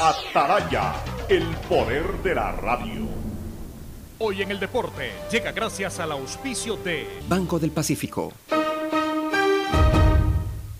Ataraya, el poder de la radio. Hoy en el deporte llega gracias al auspicio de Banco del Pacífico.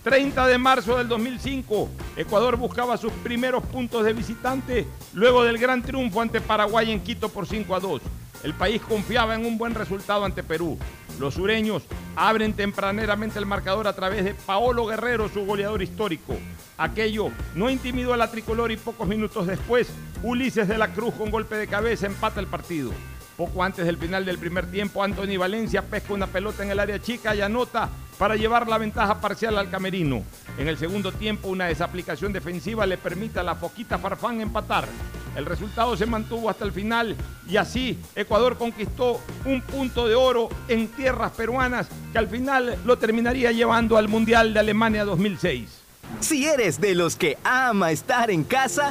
30 de marzo del 2005, Ecuador buscaba sus primeros puntos de visitante luego del gran triunfo ante Paraguay en Quito por 5 a 2. El país confiaba en un buen resultado ante Perú. Los sureños abren tempraneramente el marcador a través de Paolo Guerrero, su goleador histórico. Aquello no intimidó a la tricolor y pocos minutos después, Ulises de la Cruz con golpe de cabeza empata el partido. Poco antes del final del primer tiempo, Anthony Valencia pesca una pelota en el área chica y anota para llevar la ventaja parcial al camerino. En el segundo tiempo, una desaplicación defensiva le permite a la Foquita Farfán empatar. El resultado se mantuvo hasta el final y así Ecuador conquistó un punto de oro en tierras peruanas que al final lo terminaría llevando al Mundial de Alemania 2006. Si eres de los que ama estar en casa,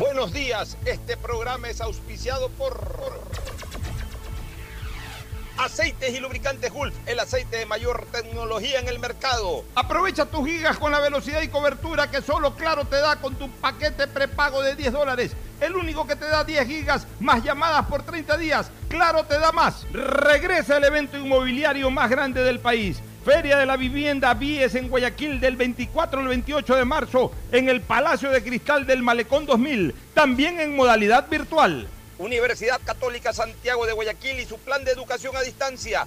Buenos días, este programa es auspiciado por Aceites y lubricantes Gulf, el aceite de mayor tecnología en el mercado. Aprovecha tus gigas con la velocidad y cobertura que solo Claro te da con tu paquete prepago de 10 dólares. El único que te da 10 gigas más llamadas por 30 días. Claro te da más. Regresa el evento inmobiliario más grande del país. Feria de la Vivienda Vies en Guayaquil del 24 al 28 de marzo en el Palacio de Cristal del Malecón 2000, también en modalidad virtual. Universidad Católica Santiago de Guayaquil y su plan de educación a distancia,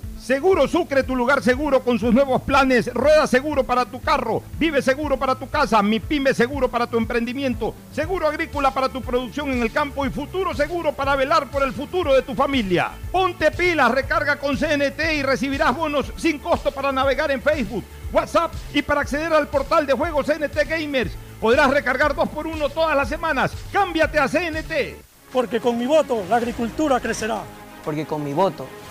Seguro Sucre, tu lugar seguro con sus nuevos planes. Rueda seguro para tu carro, vive seguro para tu casa, mi pyme seguro para tu emprendimiento, seguro agrícola para tu producción en el campo y futuro seguro para velar por el futuro de tu familia. Ponte pilas, recarga con CNT y recibirás bonos sin costo para navegar en Facebook, WhatsApp y para acceder al portal de juegos CNT Gamers. Podrás recargar dos por uno todas las semanas. Cámbiate a CNT. Porque con mi voto la agricultura crecerá. Porque con mi voto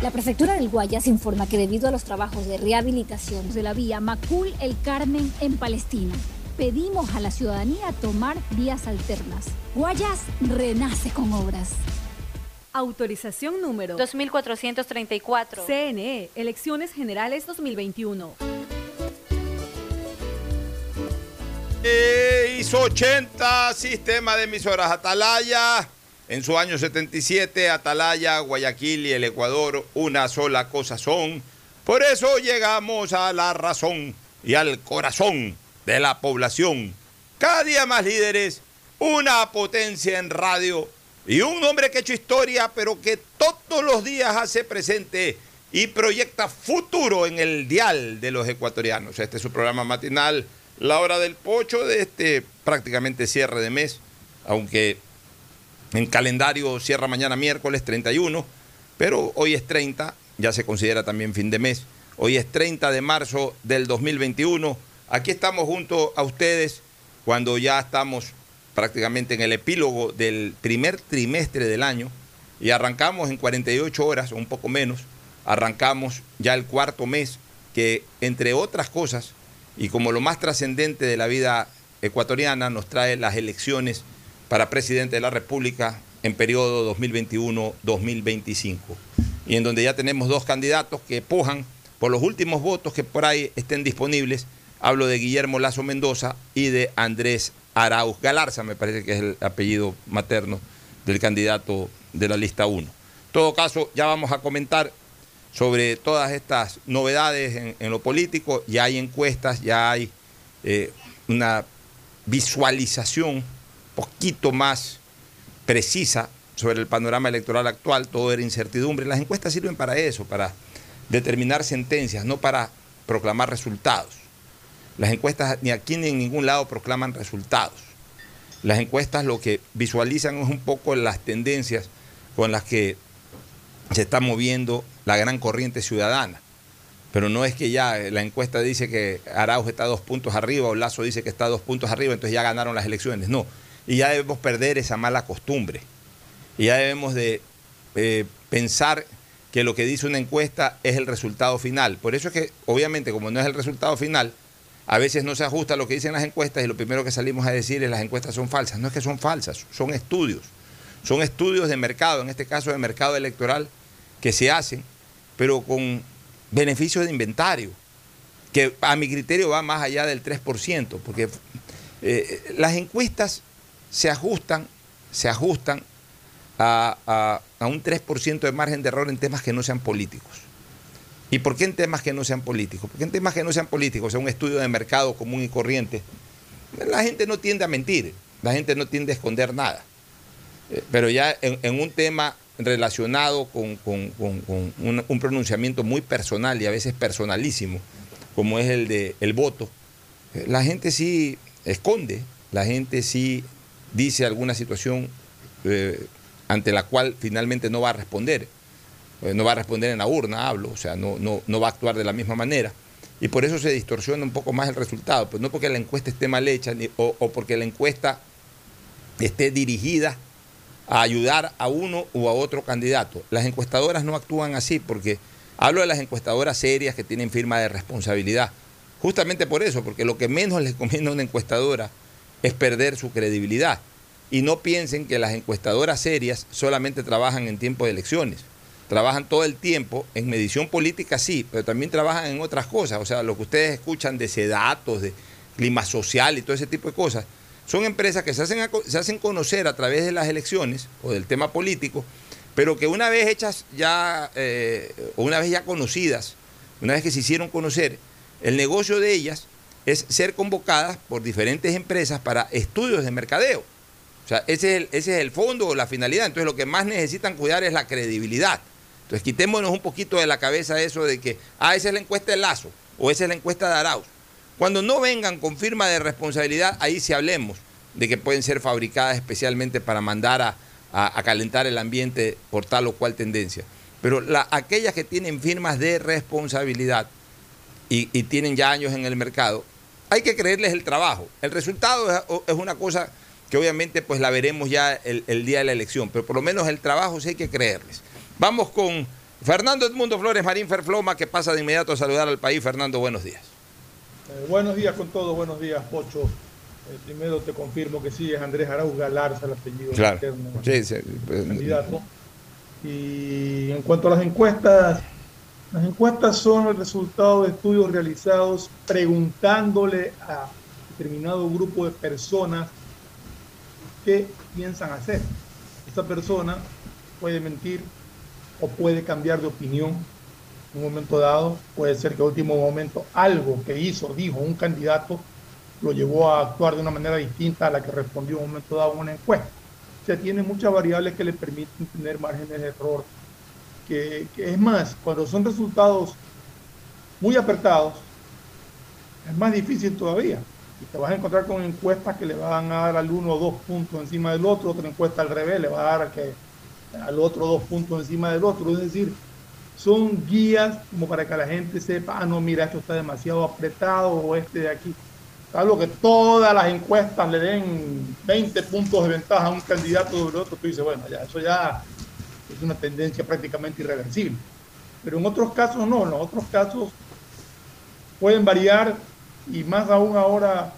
La prefectura del Guayas informa que debido a los trabajos de rehabilitación de la vía Macul El Carmen en Palestina, pedimos a la ciudadanía tomar vías alternas. Guayas renace con obras. Autorización número 2434. CNE, Elecciones Generales 2021. Eh, hizo 80 sistema de emisoras Atalaya. En su año 77, Atalaya, Guayaquil y el Ecuador una sola cosa son. Por eso llegamos a la razón y al corazón de la población. Cada día más líderes, una potencia en radio Y un hombre que ha hecho historia, pero que todos los días hace presente y proyecta futuro en el dial de los ecuatorianos. Este es su programa matinal, La Hora del Pocho, de este prácticamente cierre de mes, aunque en calendario cierra mañana miércoles 31, pero hoy es 30, ya se considera también fin de mes. Hoy es 30 de marzo del 2021. Aquí estamos junto a ustedes cuando ya estamos prácticamente en el epílogo del primer trimestre del año y arrancamos en 48 horas, o un poco menos, arrancamos ya el cuarto mes que, entre otras cosas, y como lo más trascendente de la vida ecuatoriana, nos trae las elecciones para presidente de la República en periodo 2021-2025. Y en donde ya tenemos dos candidatos que pujan por los últimos votos que por ahí estén disponibles. Hablo de Guillermo Lazo Mendoza y de Andrés Arauz Galarza, me parece que es el apellido materno del candidato de la lista 1. En todo caso, ya vamos a comentar sobre todas estas novedades en, lo político. Ya hay encuestas, ya hay eh, una visualización poquito más precisa sobre el panorama electoral actual. Todo era incertidumbre. Las encuestas sirven para eso, para determinar sentencias, no para proclamar resultados. Las encuestas ni aquí ni en ningún lado proclaman resultados. Las encuestas lo que visualizan es un poco las tendencias con las que se está moviendo la gran corriente ciudadana. Pero no es que ya la encuesta dice que Araujo está dos puntos arriba o Lazo dice que está dos puntos arriba, entonces ya ganaron las elecciones. No, y ya debemos perder esa mala costumbre. Y ya debemos de eh, pensar que lo que dice una encuesta es el resultado final. Por eso es que, obviamente, como no es el resultado final, a veces no se ajusta a lo que dicen las encuestas y lo primero que salimos a decir es las encuestas son falsas. No es que son falsas, son estudios. Son estudios de mercado, en este caso de mercado electoral, que se hacen, pero con beneficios de inventario, que a mi criterio va más allá del 3%, porque eh, las encuestas se ajustan, se ajustan a, un 3% de margen de error en temas que no sean políticos. ¿Y por qué en temas que no sean políticos? Porque en temas que no sean políticos, o sea, un estudio de mercado común y corriente, la gente no tiende a mentir, la gente no tiende a esconder nada. Eh, pero ya en, un tema relacionado con, un, pronunciamiento muy personal y a veces personalísimo, como es el de el voto, eh, la gente sí esconde, la gente sí dice alguna situación eh, ante la cual finalmente no va a responder. Eh, no va a responder en la urna, hablo, o sea, no, va a actuar de la misma manera. Y por eso se distorsiona un poco más el resultado, pues no porque la encuesta esté mal hecha o, o porque la encuesta esté dirigida a ayudar a uno u a otro candidato. Las encuestadoras no actúan así porque hablo de las encuestadoras serias que tienen firma de responsabilidad. Justamente por eso, porque lo que menos les conviene a una encuestadora es perder su credibilidad. Y no piensen que las encuestadoras serias solamente trabajan en tiempo de elecciones. Trabajan todo el tiempo en medición política, sí, pero también trabajan en otras cosas. O sea, lo que ustedes escuchan de datos, de clima social y todo ese tipo de cosas, son empresas que se hacen, se hacen conocer a través de las elecciones o del tema político, pero que una vez hechas ya, eh, o una vez ya conocidas, una vez que se hicieron conocer, el negocio de ellas es ser convocadas por diferentes empresas para estudios de mercadeo. O sea, ese es, el, ese es el fondo o la finalidad. Entonces lo que más necesitan cuidar es la credibilidad. Entonces quitémonos un poquito de la cabeza eso de que, ah, esa es la encuesta de Lazo o esa es la encuesta de Arauz. Cuando no vengan con firma de responsabilidad, ahí sí hablemos de que pueden ser fabricadas especialmente para mandar a, calentar el ambiente por tal o cual tendencia. Pero la, aquellas que tienen firmas de responsabilidad y, y tienen ya años en el mercado, hay que creerles el trabajo. El resultado es, una cosa que obviamente pues la veremos ya el, día de la elección, pero por lo menos el trabajo sí hay que creerles. Vamos con Fernando Edmundo Flores Marín Ferfloma, que pasa de inmediato a saludar al país. Fernando, buenos días. Eh, buenos días con todos, buenos días, Pocho. Eh, primero te confirmo que sí, es Andrés Arauz Galarza el apellido claro. sí, sí, pues, candidato. Y en cuanto a las encuestas, las encuestas son el resultado de estudios realizados preguntándole a determinado grupo de personas qué piensan hacer. Esta persona puede mentir o puede cambiar de opinión en un momento dado. Puede ser que en último momento algo que hizo, dijo un candidato, lo llevó a actuar de una manera distinta a la que respondió en un momento dado en una encuesta. O sea, tiene muchas variables que le permiten tener márgenes de error. Que, es más, cuando son resultados muy apretados, es más difícil todavía. Y te vas a encontrar con encuestas que le van a dar al uno dos puntos encima del otro, otra encuesta al revés le va a dar que, al otro dos puntos encima del otro. Es decir, son guías como para que la gente sepa, ah, no, mira, esto está demasiado apretado o este de aquí. Algo que todas las encuestas le den 20 puntos de ventaja a un candidato sobre otro, tú dices, bueno, ya, eso ya es una tendencia prácticamente irreversible. Pero en otros casos no, en otros casos pueden variar y más aún ahora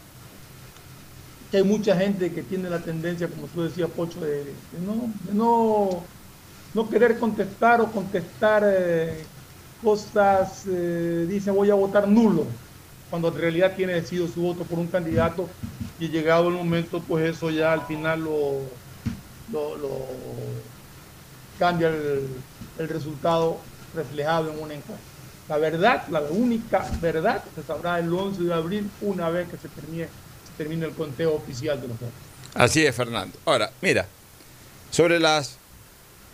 que hay mucha gente que tiene la tendencia, como tú decías, Pocho, de, no, no, querer contestar o contestar eh, cosas, eh, dice voy a votar nulo, cuando en realidad tiene decidido su voto por un candidato y llegado el momento, pues eso ya al final lo, lo, cambia el, resultado reflejado en una encuesta. La verdad, la única verdad, se sabrá el 11 de abril una vez que se termine, termine el conteo oficial de los votos. Así es, Fernando. Ahora, mira, sobre las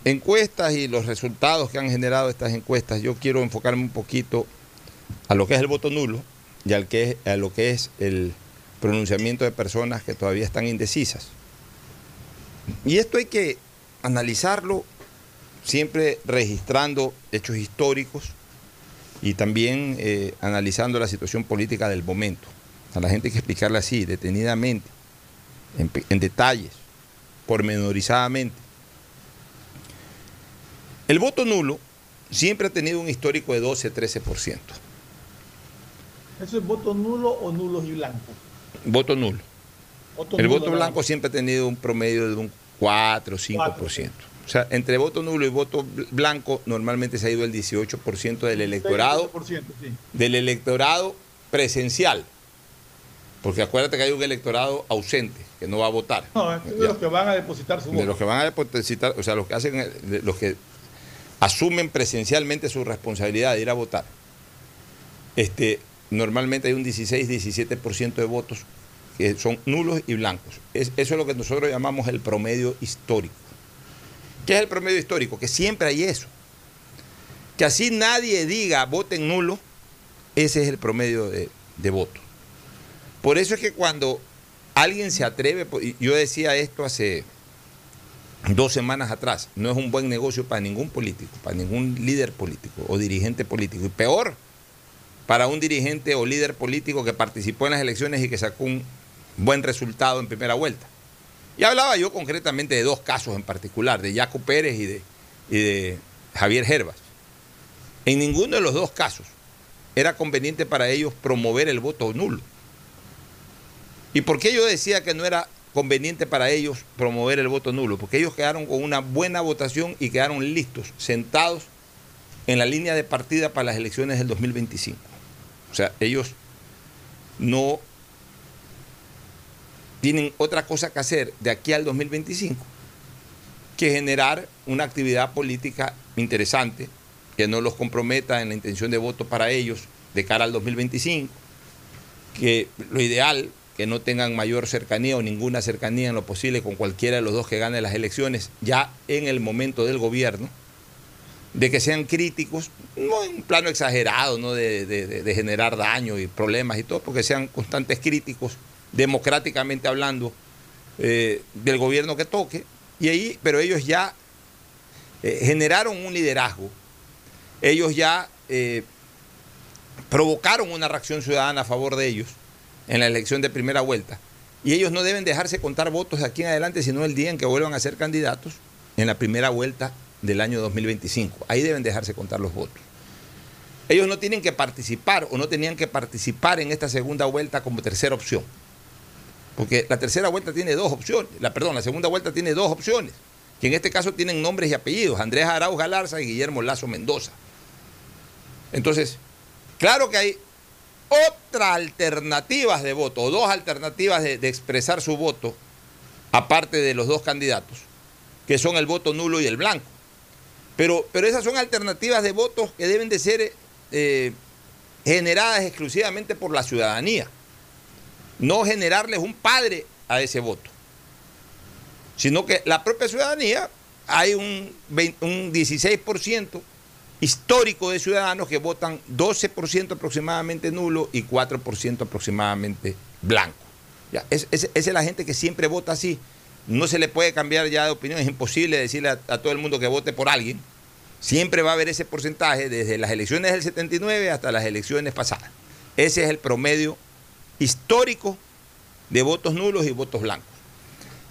encuestas y los resultados que han generado estas encuestas, yo quiero enfocarme un poquito a lo que es el voto nulo y al que a lo que es el pronunciamiento de personas que todavía están indecisas. Y esto hay que analizarlo siempre registrando hechos históricos y también eh, analizando la situación política del momento. A la gente hay que explicarle así, detenidamente, en, en detalles, pormenorizadamente. El voto nulo siempre ha tenido un histórico de 12-13%. ¿Eso es voto nulo o nulos y blancos? Voto nulo. el voto blanco siempre ha tenido un promedio de un 4 o 5%. O sea, entre voto nulo y voto blanco normalmente se ha ido el 18% del electorado, del electorado presencial. Porque acuérdate que hay un electorado ausente que no va a votar. No, es de los que van a depositar su voto. De los que van a depositar, o sea, los que hacen, los que asumen presencialmente su responsabilidad de ir a votar. Este, normalmente hay un 16-17% de votos que son nulos y blancos. eso es lo que nosotros llamamos el promedio histórico. ¿Qué es el promedio histórico? Que siempre hay eso. Que así nadie diga voten nulo, ese es el promedio de, de voto. Por eso es que cuando alguien se atreve, yo decía esto hace dos semanas atrás, no es un buen negocio para ningún político, para ningún líder político o dirigente político. Y peor, para un dirigente o líder político que participó en las elecciones y que sacó un buen resultado en primera vuelta. Y hablaba yo concretamente de dos casos en particular, de Jaco Pérez y de, de Javier Herbas. En ninguno de los dos casos era conveniente para ellos promover el voto nulo. ¿Y por qué yo decía que no era conveniente para ellos promover el voto nulo? Porque ellos quedaron con una buena votación y quedaron listos, sentados en la línea de partida para las elecciones del 2025. O sea, ellos no tienen otra cosa que hacer de aquí al 2025 que generar una actividad política interesante que no los comprometa en la intención de voto para ellos de cara al 2025, que lo ideal, que no tengan mayor cercanía o ninguna cercanía en lo posible con cualquiera de los dos que gane las elecciones ya en el momento del gobierno, de que sean críticos, no en un plano exagerado, ¿no? de, de generar daño y problemas y todo, porque sean constantes críticos democráticamente hablando, eh, del gobierno que toque, y ahí, pero ellos ya eh, generaron un liderazgo, ellos ya eh, provocaron una reacción ciudadana a favor de ellos en la elección de primera vuelta, y ellos no deben dejarse contar votos de aquí en adelante, sino el día en que vuelvan a ser candidatos en la primera vuelta del año 2025. Ahí deben dejarse contar los votos. Ellos no tienen que participar o no tenían que participar en esta segunda vuelta como tercera opción. Porque la tercera vuelta tiene dos opciones, la, perdón, la segunda vuelta tiene dos opciones, que en este caso tienen nombres y apellidos, Andrés Arauz Galarza y Guillermo Lazo Mendoza. Entonces, claro que hay otras alternativas de voto, o dos alternativas de, expresar su voto, aparte de los dos candidatos, que son el voto nulo y el blanco. Pero, pero esas son alternativas de votos que deben de ser eh, generadas exclusivamente por la ciudadanía no generarles un padre a ese voto, sino que la propia ciudadanía, hay un, un 16% histórico de ciudadanos que votan 12% aproximadamente nulo y 4% aproximadamente blanco. Es, esa es la gente que siempre vota así. No se le puede cambiar ya de opinión, es imposible decirle a, a todo el mundo que vote por alguien. Siempre va a haber ese porcentaje desde las elecciones del 79 hasta las elecciones pasadas. Ese es el promedio histórico de votos nulos y votos blancos.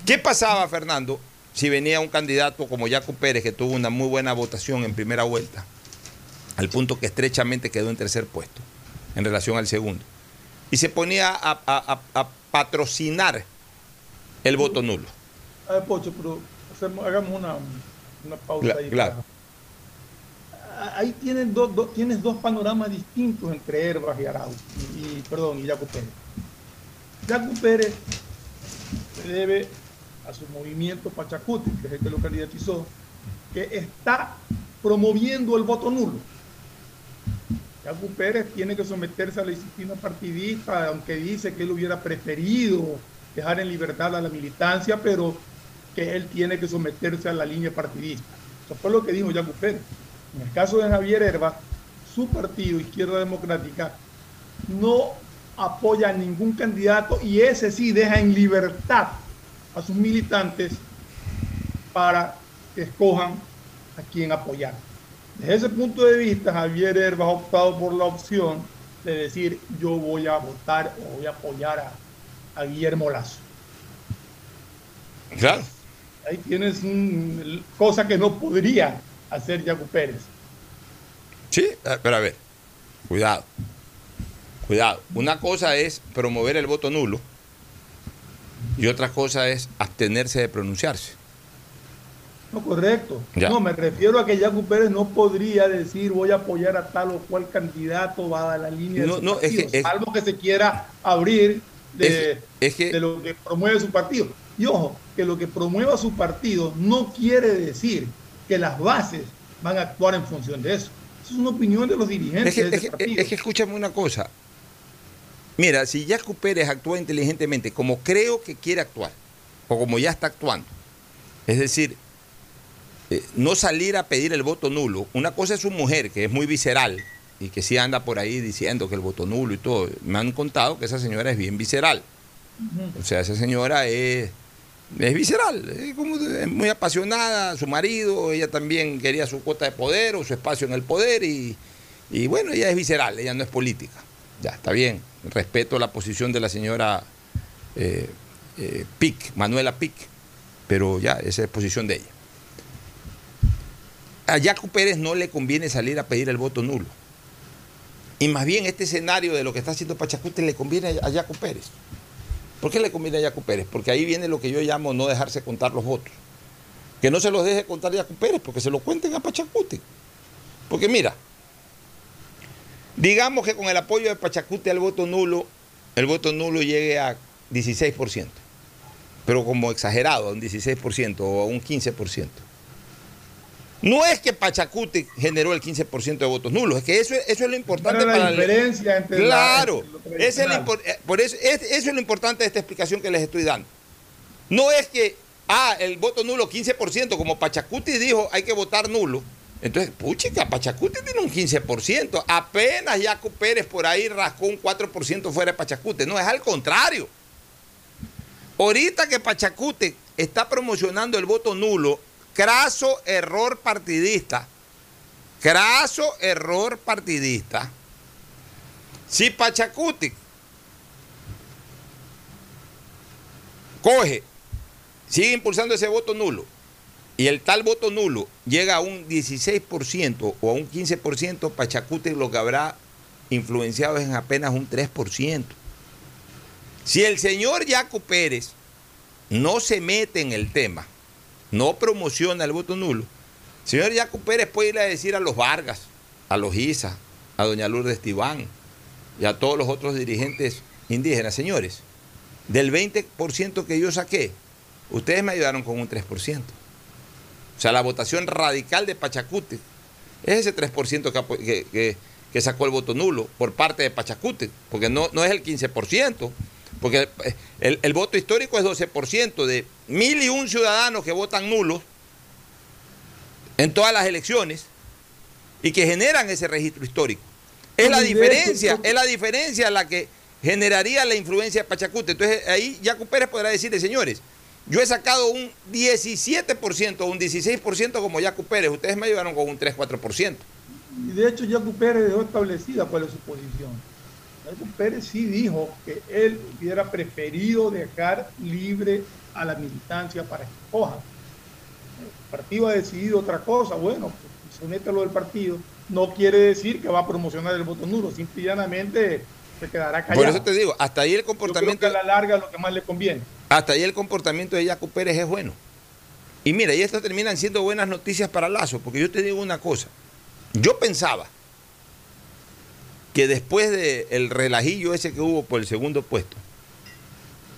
¿Qué pasaba, Fernando, si venía un candidato como Jaco Pérez, que tuvo una muy buena votación en primera vuelta, al punto que estrechamente quedó en tercer puesto en relación al segundo, y se ponía a, a- a- a patrocinar el voto nulo? A ver, Pocho, pero hacemos- hagamos una, una pausa ahí. claro. Ah, Ahí tienes dos, dos- tienes dos panoramas distintos entre Herbas y Arau, y, y- perdón, y Jaco Pérez. Jaco Pérez se debe a su movimiento Pachacuti, que es el que lo candidatizó, que está promoviendo el voto nulo. Jaco Pérez tiene que someterse a la disciplina partidista, aunque dice que él hubiera preferido dejar en libertad a la militancia, pero que él tiene que someterse a la línea partidista. Eso fue lo que dijo Jaco Pérez. En el caso de Javier Herba, su partido, Izquierda Democrática, no apoya a ningún candidato y ese sí deja en libertad a sus militantes para que escojan a quien apoyar. Desde ese punto de vista, Javier Herba ha optado por la opción de decir yo voy a votar o voy a apoyar a, a Guillermo Lazo. Claro. Ahí tienes una cosa que no podría hacer Jaco Pérez. Sí, pero a ver, cuidado. Cuidado. Una cosa es promover el voto nulo y otra cosa es abstenerse de pronunciarse. No, correcto. Ya. No, me refiero a que Jaco Pérez no podría decir voy a apoyar a tal o cual candidato va a la línea No, de su no, es partido, que- es- salvo que se quiera abrir de, Es- es que- de lo que promueve su partido. Y ojo, que lo que promueva su partido no quiere decir que las bases van a actuar en función de eso. Es una opinión de los dirigentes Es que, de es ese que- partido. es que escúchame una cosa. Mira, si Jaco Pérez actúa inteligentemente, como creo que quiere actuar, o como ya está actuando, es decir, eh, no salir a pedir el voto nulo. Una cosa es su mujer, que es muy visceral y que sí anda por ahí diciendo que el voto nulo y todo. Me han contado que esa señora es bien visceral. O sea, esa señora es, es visceral, es, como es muy apasionada, su marido, ella también quería su cuota de poder o su espacio en el poder y, y bueno, ella es visceral, ella no es política. Ya, está bien, respeto la posición de la señora eh, eh, Pic, Manuela Pic, pero ya, esa es posición de ella. A Jaco Pérez no le conviene salir a pedir el voto nulo. Y más bien este escenario de lo que está haciendo Pachacute le conviene a Jaco Pérez. ¿Por qué le conviene a Jaco Pérez? Porque ahí viene lo que yo llamo no dejarse contar los votos. Que no se los deje contar Jaco Pérez, porque se lo cuenten a Pachacute. Porque mira, digamos que con el apoyo de Pachacute al voto nulo, el voto nulo llegue a 16%, pero como exagerado, a un 16% o a un 15%. No es que Pachacute generó el 15% de votos nulos, es que eso, eso es lo importante Para la el- diferencia la- Claro, entre lo ese es lo eh, por eso, es- eso es lo importante de esta explicación que les estoy dando. No es que, ah, el voto nulo 15%, como Pachacuti dijo, hay que votar nulo. Entonces, puchica, Pachacuti tiene un 15%. Apenas Jaco Pérez por ahí rascó un 4% fuera de Pachacute. No, es al contrario. Ahorita que Pachacute está promocionando el voto nulo, craso error partidista. Craso error partidista. Si Pachacuti coge, sigue impulsando ese voto nulo y el tal voto nulo llega a un 16% o a un 15%, Pachacuti lo que habrá influenciado es en apenas un 3%. Si el señor Jaco Pérez no se mete en el tema, no promociona el voto nulo, el señor Jaco Pérez puede ir a decir a los Vargas, a los Isa, a doña Lourdes Tibán y a todos los otros dirigentes indígenas, señores, del 20% que yo saqué, ustedes me ayudaron con un 3%. O sea, la votación radical de Pachacute es ese 3% que, que- que- que sacó el voto nulo por parte de Pachacute, porque no, no es el 15%, Porque el, el voto histórico es 12%. De mil y un ciudadanos que votan nulos en todas las elecciones y que generan ese registro histórico. Es la diferencia, es la diferencia la que generaría la influencia de Pachacute. Entonces ahí Jaco Pérez podrá decirle, señores, yo he sacado un 17% o un 16% como Jaco Pérez, ustedes me ayudaron con un 3-4%. Y de hecho Jaco Pérez dejó establecida cuál es su posición. Jaco Pérez sí dijo que él hubiera preferido dejar libre a la militancia para que coja. El partido ha decidido otra cosa, bueno, pues, se mete lo del partido, no quiere decir que va a promocionar el voto nulo, simplemente se quedará callado. Por eso te digo, hasta ahí el comportamiento... Yo creo que a la larga lo que más le conviene. Hasta ahí el comportamiento de Jaco Pérez es bueno. Y mira, y esto terminan siendo buenas noticias para Lazo, porque yo te digo una cosa. Yo pensaba que después del relajillo ese que hubo por el segundo puesto,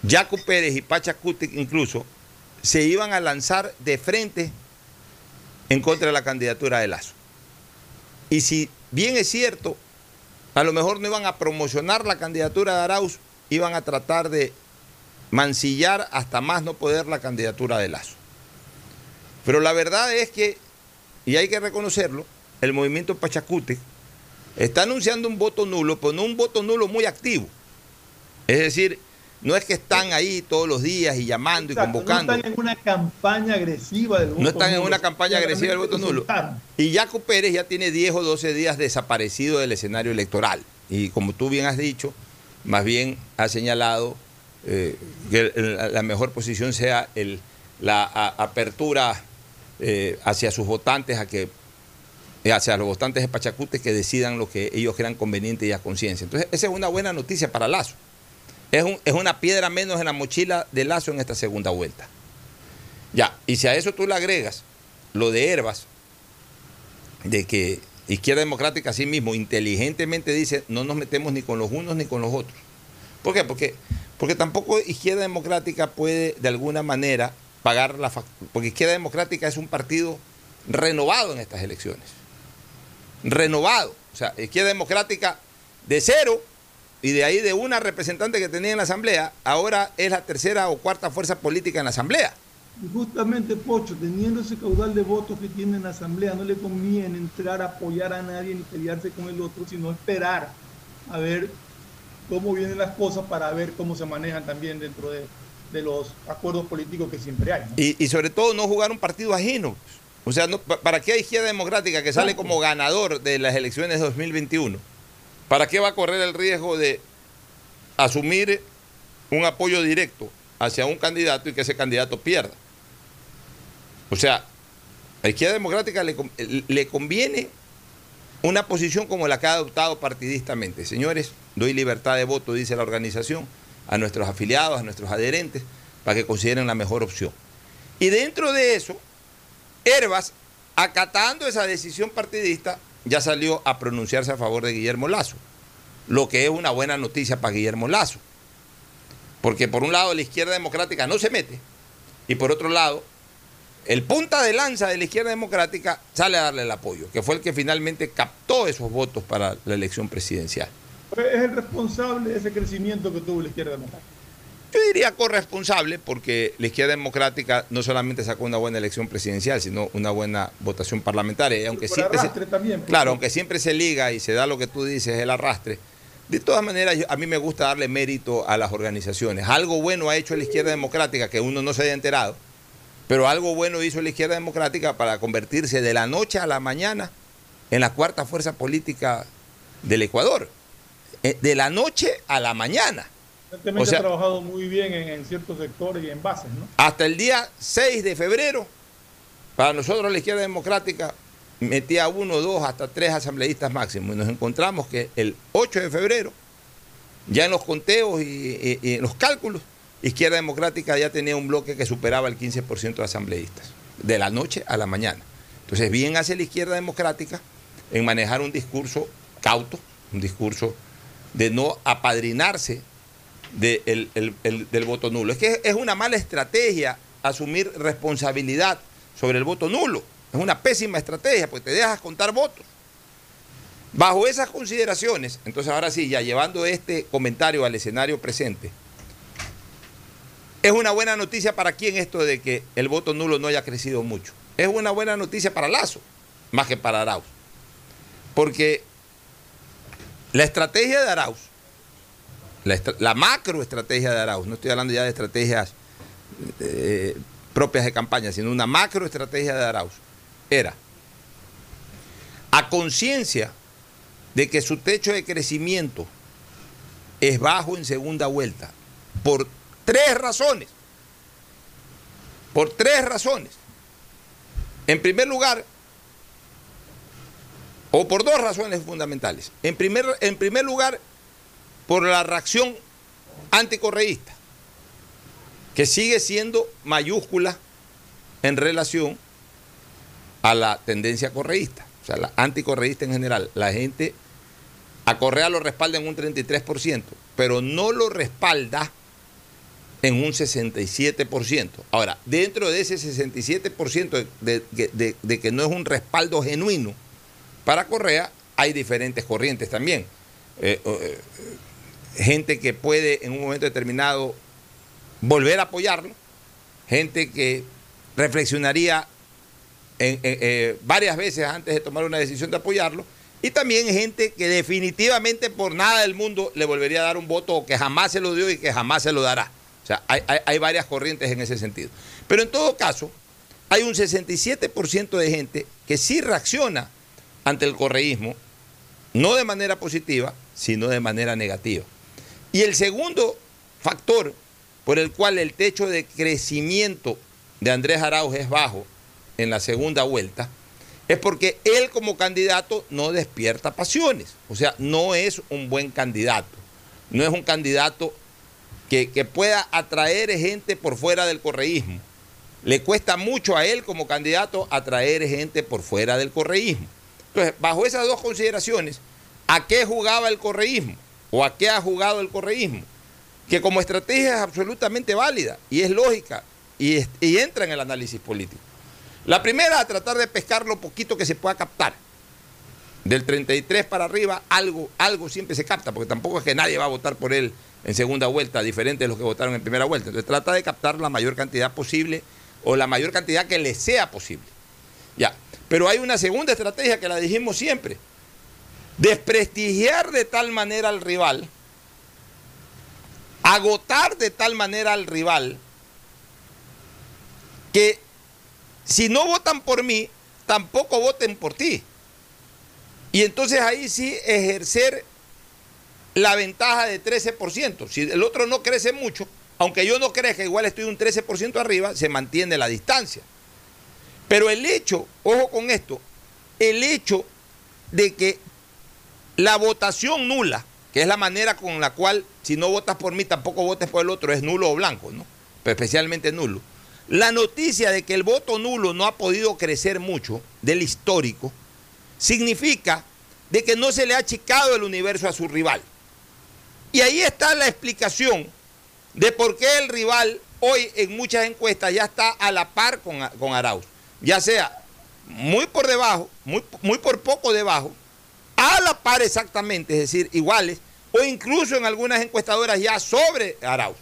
Jaco Pérez y Pachacuti incluso se iban a lanzar de frente en contra de la candidatura de Lazo. Y si bien es cierto, a lo mejor no iban a promocionar la candidatura de Arauz, iban a tratar de mancillar hasta más no poder la candidatura de Lazo. Pero la verdad es que, y hay que reconocerlo, el movimiento Pachacute está anunciando un voto nulo, pero no un voto nulo muy activo. Es decir, no es que están ahí todos los días y llamando y convocando. No están en una campaña agresiva del voto No están nulo. en una campaña agresiva del voto nulo. Y Jaco Pérez ya tiene 10 o 12 días desaparecido del escenario electoral. Y como tú bien has dicho, más bien ha señalado eh, que la mejor posición sea el, la a, apertura eh, hacia sus votantes, a que hacia los votantes de Pachacute que decidan lo que ellos crean conveniente y a conciencia. Entonces, esa es una buena noticia para Lazo. Es, es, una piedra menos en la mochila de Lazo en esta segunda vuelta. Ya, y si a eso tú le agregas lo de Herbas, de que Izquierda Democrática así mismo inteligentemente dice no nos metemos ni con los unos ni con los otros. ¿Por qué? Porque, porque tampoco Izquierda Democrática puede de alguna manera pagar la factura. Porque Izquierda Democrática es un partido renovado en estas elecciones. Renovado. O sea, Izquierda Democrática de cero y de ahí de una representante que tenía en la Asamblea, ahora es la tercera o cuarta fuerza política en la Asamblea. Y justamente, Pocho, teniendo ese caudal de votos que tiene en la Asamblea, no le conviene entrar a apoyar a nadie ni pelearse con el otro, sino esperar a ver cómo vienen las cosas para ver cómo se manejan también dentro de, de los acuerdos políticos que siempre hay. ¿no? Y, y, sobre todo no jugar un partido ajeno. O sea, no, ¿para qué hay izquierda democrática que sale como ganador de las elecciones de 2021? ¿Para qué va a correr el riesgo de asumir un apoyo directo hacia un candidato y que ese candidato pierda? O sea, a la izquierda democrática le, le conviene una posición como la que ha adoptado partidistamente. Señores, doy libertad de voto, dice la organización, a nuestros afiliados, a nuestros adherentes, para que consideren la mejor opción. Y dentro de eso, Herbas, acatando esa decisión partidista, ya salió a pronunciarse a favor de Guillermo Lazo, lo que es una buena noticia para Guillermo Lazo. Porque por un lado la izquierda democrática no se mete y por otro lado el punta de lanza de la izquierda democrática sale a darle el apoyo, que fue el que finalmente captó esos votos para la elección presidencial. Es el responsable de ese crecimiento que tuvo la izquierda democrática. Yo diría corresponsable porque la izquierda democrática no solamente sacó una buena elección presidencial, sino una buena votación parlamentaria. Y aunque siempre se, también, claro, aunque siempre se liga y se da lo que tú dices, el arrastre, de todas maneras yo, a mí me gusta darle mérito a las organizaciones. Algo bueno ha hecho la izquierda democrática que uno no se haya enterado, pero algo bueno hizo la izquierda democrática para convertirse de la noche a la mañana en la cuarta fuerza política del Ecuador. De la noche a la mañana. O sea, ha trabajado muy bien en, en, ciertos sectores y en bases, ¿no? Hasta el día 6 de febrero, para nosotros la izquierda democrática metía uno, dos, hasta tres asambleístas máximos. Y nos encontramos que el 8 de febrero, ya en los conteos y, y, y en los cálculos, izquierda democrática ya tenía un bloque que superaba el 15% de asambleístas, de la noche a la mañana. Entonces, bien hace la izquierda democrática en manejar un discurso cauto, un discurso de no apadrinarse de el, el, el, del voto nulo. Es que es una mala estrategia asumir responsabilidad sobre el voto nulo. Es una pésima estrategia porque te dejas contar votos. Bajo esas consideraciones, entonces ahora sí, ya llevando este comentario al escenario presente, Es una buena noticia para quién esto de que el voto nulo no haya crecido mucho. Es una buena noticia para Lazo, más que para Arauz. Porque la estrategia de Arauz, la, macroestrategia de Arauz, no estoy hablando ya de estrategias eh, propias de campaña, sino una macroestrategia de Arauz, era a conciencia de que su techo de crecimiento es bajo en segunda vuelta, por tres razones. Por tres razones. En primer lugar, o por dos razones fundamentales. En primer, en primer lugar, por la reacción anticorreísta, que sigue siendo mayúscula en relación a la tendencia correísta, o sea, la anticorreísta en general. La gente a Correa lo respalda en un 33%, pero no lo respalda en un 67%. Ahora, dentro de ese 67% de, de, de, que no es un respaldo genuino para Correa, hay diferentes corrientes también. Eh, eh, gente que puede en un momento determinado volver a apoyarlo, gente que reflexionaría eh, varias veces antes de tomar una decisión de apoyarlo, y también gente que definitivamente por nada del mundo le volvería a dar un voto o que jamás se lo dio y que jamás se lo dará. O sea, hay, hay, hay varias corrientes en ese sentido. Pero en todo caso, hay un 67% de gente que sí reacciona ante el correísmo, no de manera positiva, sino de manera negativa. Y el segundo factor por el cual el techo de crecimiento de Andrés Arauz es bajo en la segunda vuelta, es porque él como candidato no despierta pasiones. O sea, no es un buen candidato. No es un candidato que, que, pueda atraer gente por fuera del correísmo. Le cuesta mucho a él como candidato atraer gente por fuera del correísmo. Entonces, bajo esas dos consideraciones, ¿a qué jugaba el correísmo? ¿O a qué ha jugado el correísmo? Que como estrategia es absolutamente válida y es lógica y, entra en el análisis político. La primera, a tratar de pescar lo poquito que se pueda captar. Del 33 para arriba, algo, algo siempre se capta, porque tampoco es que nadie va a votar por él en segunda vuelta, diferente de los que votaron en primera vuelta. Entonces trata de captar la mayor cantidad posible o la mayor cantidad que le sea posible. Ya. Pero hay una segunda estrategia que la dijimos siempre. Desprestigiar de tal manera al rival, agotar de tal manera al rival, que si no votan por mí, tampoco voten por ti. Y entonces ahí sí ejercer la ventaja de 13%. Si el otro no crece mucho, aunque yo no crezca, igual estoy un 13% arriba, se mantiene la distancia. Pero el hecho, ojo con esto, el hecho de que la votación nula, que es la manera con la cual si no votas por mí tampoco votes por el otro, es nulo o blanco, ¿no? Especialmente nulo. La noticia de que el voto nulo no ha podido crecer mucho del histórico significa de que no se le ha achicado el universo a su rival. Y ahí está la explicación de por qué el rival hoy en muchas encuestas ya está a la par con, con Arauz. Ya sea muy por debajo, muy, muy por poco debajo, a la par exactamente, es decir, iguales, o incluso en algunas encuestadoras ya sobre Arauz.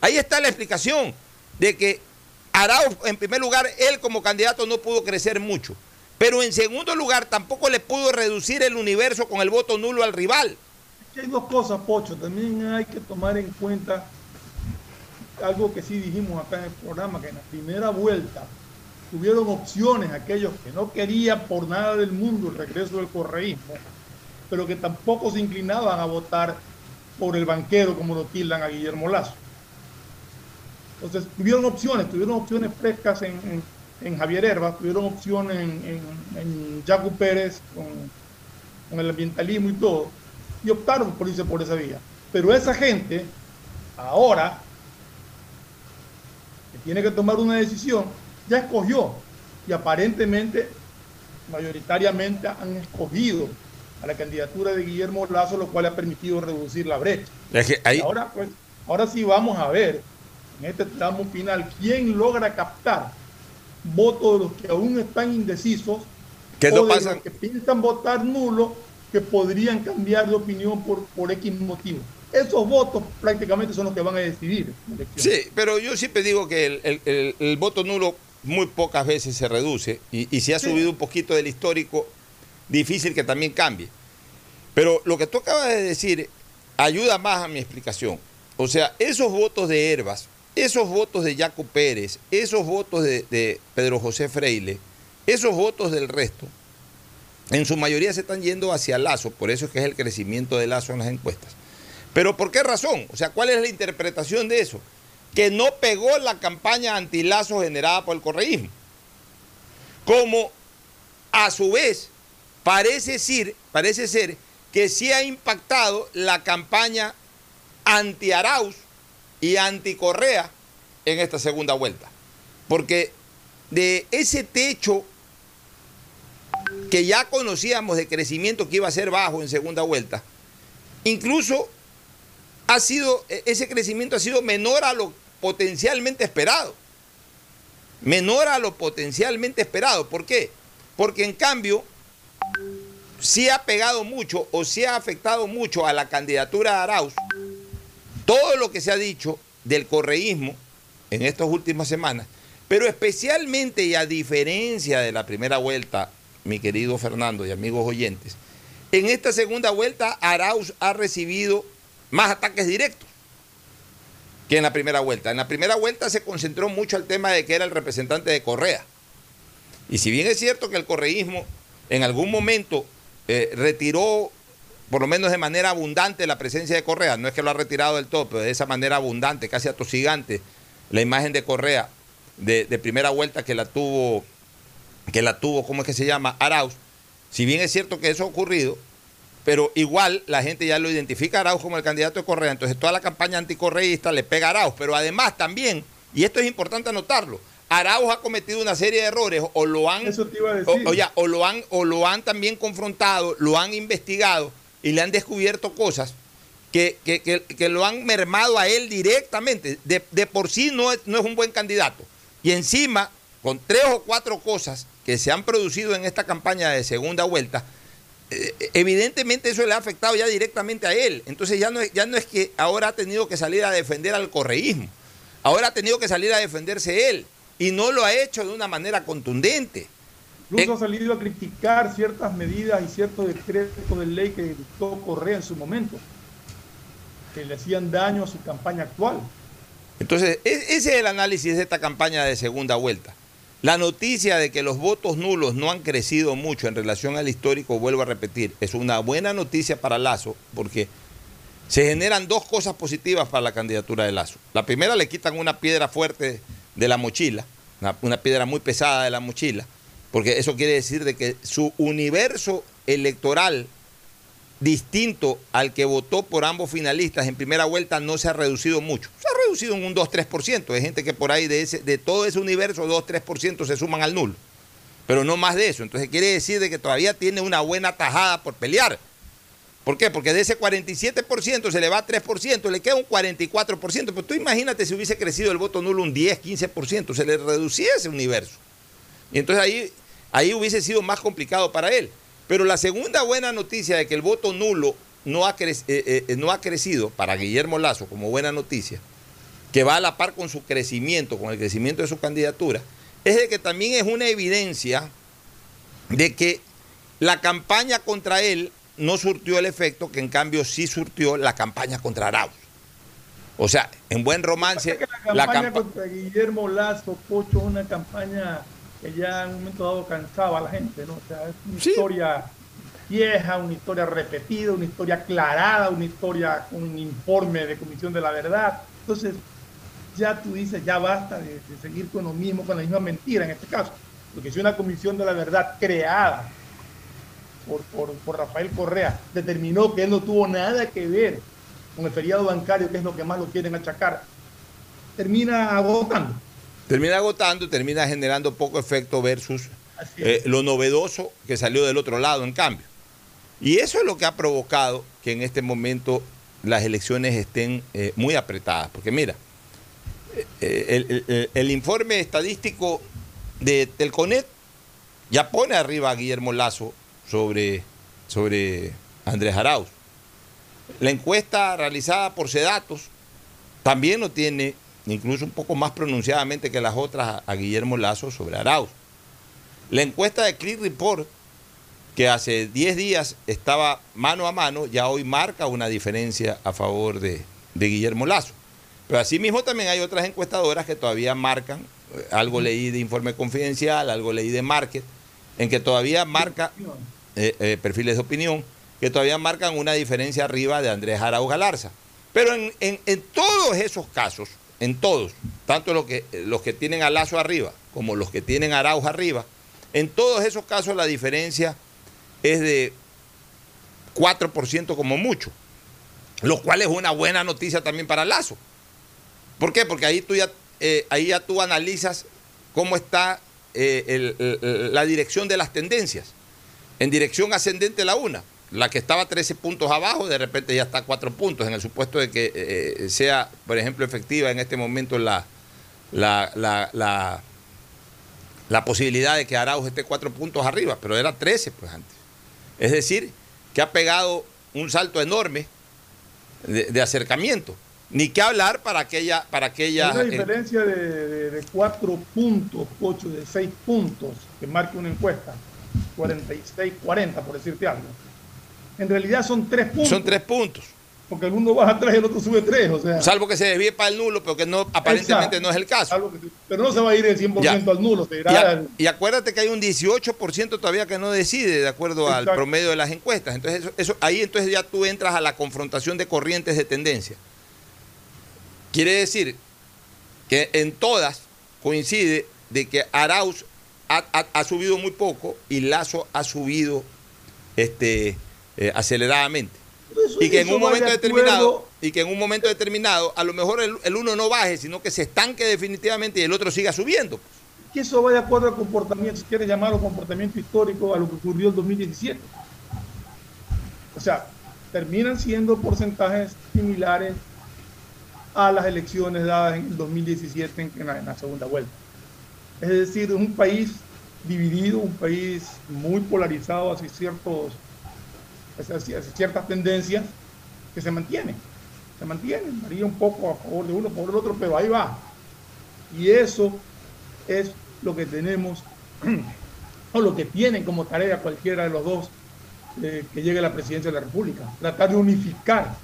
Ahí está la explicación de que Arauz, en primer lugar, él como candidato no pudo crecer mucho. Pero en segundo lugar, tampoco le pudo reducir el universo con el voto nulo al rival. Hay dos cosas, Pocho. También hay que tomar en cuenta algo que sí dijimos acá en el programa, que en la primera vuelta tuvieron opciones aquellos que no querían por nada del mundo el regreso del correísmo, pero que tampoco se inclinaban a votar por el banquero como lo tildan a Guillermo Lazo. Entonces, tuvieron opciones, tuvieron opciones frescas en, en, Javier Herbas, tuvieron opciones en, en, en Jaco Pérez con, con, el ambientalismo y todo, y optaron por irse por esa vía. Pero esa gente, ahora, que tiene que tomar una decisión, ya escogió, y aparentemente, mayoritariamente han escogido a la candidatura de Guillermo Lazo, lo cual ha permitido reducir la brecha. Es que ahí... ahora, pues, ahora sí vamos a ver en este tramo final, ¿quién logra captar votos de los que aún están indecisos ¿Qué o no de pasa? los que piensan votar nulo que podrían cambiar de opinión por, por X motivo. Esos votos prácticamente son los que van a decidir. Sí, pero yo siempre digo que el, el, el, voto nulo muy pocas veces se reduce y, y si ha subido un poquito del histórico, difícil que también cambie. Pero lo que tú acabas de decir ayuda más a mi explicación. O sea, esos votos de Herbas, esos votos de Jaco Pérez, esos votos de, de Pedro José Freile, esos votos del resto, en su mayoría se están yendo hacia Lazo, por eso es que es el crecimiento de Lazo en las encuestas. Pero ¿por qué razón? O sea, ¿cuál es la interpretación de eso? Que no pegó la campaña anti-Lazo generada por el correísmo. Como a su vez parece ser, parece ser que sí ha impactado la campaña anti-Arauz y anti-Correa en esta segunda vuelta. Porque de ese techo que ya conocíamos de crecimiento que iba a ser bajo en segunda vuelta, incluso ha sido, e-, ese crecimiento ha sido menor a lo potencialmente esperado. Menor a lo potencialmente esperado. ¿Por qué? Porque en cambio, sí ha pegado mucho o sí ha afectado mucho a la candidatura de Arauz todo lo que se ha dicho del correísmo en estas últimas semanas, pero especialmente y a diferencia de la primera vuelta mi querido Fernando y amigos oyentes, en esta segunda vuelta Arauz ha recibido más ataques directos que en la primera vuelta. En la primera vuelta se concentró mucho el tema de que era el representante de Correa. Y si bien es cierto que el correísmo en algún momento eh, retiró, por lo menos de manera abundante, la presencia de Correa, no es que lo ha retirado del todo, pero de esa manera abundante, casi atosigante, la imagen de Correa de, de primera vuelta que la tuvo que la tuvo, ¿cómo es que se llama? Arauz. Si bien es cierto que eso ha ocurrido, pero igual la gente ya lo identifica a Arauz como el candidato de Correa, entonces toda la campaña anticorreísta le pega a Arauz, pero además también, y esto es importante anotarlo, Arauz ha cometido una serie de errores o lo han O, ya, o lo han o lo han también confrontado, lo han investigado y le han descubierto cosas que, que, que, que lo han mermado a él directamente. De, de por sí no es, no es un buen candidato. Y encima, con tres o cuatro cosas que se han producido en esta campaña de segunda vuelta, evidentemente eso le ha afectado ya directamente a él. Entonces ya no, es, ya no es que ahora ha tenido que salir a defender al correísmo, ahora ha tenido que salir a defenderse él y no lo ha hecho de una manera contundente. Incluso ha salido a criticar ciertas medidas y ciertos decretos de ley que dictó Correa en su momento, que le hacían daño a su campaña actual. Entonces, ese es el análisis de esta campaña de segunda vuelta. La noticia de que los votos nulos no han crecido mucho en relación al histórico, vuelvo a repetir, es una buena noticia para Lazo porque se generan dos cosas positivas para la candidatura de Lazo. La primera, le quitan una piedra fuerte de la mochila, una, piedra muy pesada de la mochila, porque eso quiere decir de que su universo electoral distinto al que votó por ambos finalistas en primera vuelta no se ha reducido mucho. Reducido en un 2-3%. Hay gente que por ahí de, ese, de todo ese universo 2-3% se suman al nulo. Pero no más de eso. Entonces quiere decir de que todavía tiene una buena tajada por pelear. ¿Por qué? Porque de ese 47% se le va a 3%, le queda un 44%. Pero tú imagínate si hubiese crecido el voto nulo un 10, 15%, se le reducía ese universo. Y entonces ahí, ahí hubiese sido más complicado para él. Pero la segunda buena noticia de que el voto nulo no ha, eh, eh, no ha crecido para Guillermo Lazo como buena noticia, que va a la par con su crecimiento, con el crecimiento de su candidatura, es de que también es una evidencia de que la campaña contra él no surtió el efecto que en cambio sí surtió la campaña contra Arauz. O sea, en buen romance... la campaña contra Guillermo Lazo, Pocho, una campaña que ya en un momento dado cansaba a la gente, ¿no? O sea, es una ¿Sí? historia vieja, una historia repetida, una historia aclarada, una historia con un informe de Comisión de la Verdad. Entonces, ya tú dices, ya basta de, de, seguir con lo mismo, con la misma mentira en este caso. Porque si una Comisión de la Verdad creada por, por, por Rafael Correa determinó que él no tuvo nada que ver con el feriado bancario, que es lo que más lo quieren achacar, termina agotando termina agotando, termina generando poco efecto versus eh, lo novedoso que salió del otro lado, en cambio. Y eso es lo que ha provocado que en este momento las elecciones estén eh, muy apretadas. Porque mira, el, el, el, informe estadístico de Telconet ya pone arriba a Guillermo Lazo sobre sobre Andrés Arauz. La encuesta realizada por Sedatos también lo tiene, incluso un poco más pronunciadamente que las otras, a Guillermo Lazo sobre Arauz. La encuesta de Click Report, que hace 10 días estaba mano a mano, ya hoy marca una diferencia a favor de, de Guillermo Lazo. Pero asimismo también hay otras encuestadoras que todavía marcan, eh, algo leí de informe confidencial, algo leí de Market, en que todavía marca eh, eh, perfiles de opinión, que todavía marcan una diferencia arriba de Andrés Arauz Galarza. Pero en, en- todos esos casos, en todos, tanto los que, los que tienen a Lazo arriba como los que tienen a Arauz arriba, en todos esos casos la diferencia es de 4% como mucho, lo cual es una buena noticia también para Lazo. ¿Por qué? Porque ahí tú ya, eh, ahí ya tú analizas cómo está eh, el- la dirección de las tendencias. En dirección ascendente la una. La que estaba 13 puntos abajo, de repente ya está a 4 puntos, en el supuesto de que eh, sea, por ejemplo, efectiva en este momento la, la, la, la, la posibilidad de que Arauz esté 4 puntos arriba, pero era 13 pues antes. Es decir, que ha pegado un salto enorme de acercamiento. Ni que hablar para aquella... Para aquella Una eh, diferencia de, de- de cuatro puntos, ocho, de seis puntos que marca una encuesta, 46, 40, por decirte algo. En realidad son tres puntos. son tres puntos. Porque el uno baja tres y el otro sube tres, o sea. Salvo que se desvíe para el nulo, pero que no, aparentemente Exacto. no es el caso. Salvo que- pero no se va a ir el 100% Ya. al nulo, se irá Y, a- al- y acuérdate que hay un 18% todavía que no decide de acuerdo al promedio de las encuestas. Entonces, eso, eso- ahí entonces ya tú entras a la confrontación de corrientes de tendencia. Quiere decir que en todas coincide de que Arauz ha, ha- ha subido muy poco y Lazo ha subido este, eh, aceleradamente. Eso- Y que en un momento determinado, y que en un momento determinado, a lo mejor el, el uno no baje, sino que se estanque definitivamente y el otro siga subiendo. que eso va de acuerdo al comportamiento, si quieres llamarlo comportamiento histórico, a lo que ocurrió en 2017. O sea, terminan siendo porcentajes similares a las elecciones dadas en el 2017 en, la, segunda vuelta. Es decir, un país dividido, un país muy polarizado hacia, ciertos, hacia ciertas tendencias que se mantienen. Se mantienen, varía un poco a favor de uno, a favor del otro, pero ahí va. Y eso es lo que tenemos, o lo que tienen como tarea cualquiera de los dos eh, que llegue a la presidencia de la República. Tratar de unificar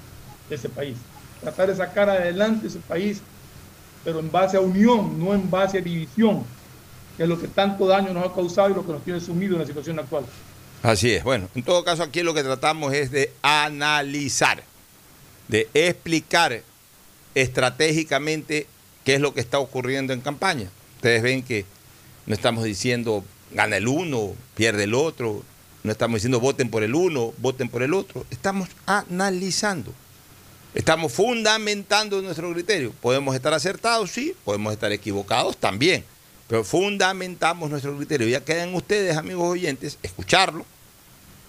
ese país, tratar de sacar adelante ese país, pero en base a unión, no en base a división, que es lo que tanto daño nos ha causado y lo que nos tiene sumido en la situación actual. Así es. Bueno, en todo caso aquí lo que tratamos es de analizar, de explicar estratégicamente qué es lo que está ocurriendo en campaña. Ustedes ven que no estamos diciendo gana el uno, pierde el otro, no estamos diciendo voten por el uno, voten por el otro, estamos analizando. Estamos fundamentando nuestro criterio. Podemos estar acertados, sí, podemos estar equivocados también, pero fundamentamos nuestro criterio. Ya quedan ustedes, amigos oyentes, escucharlo,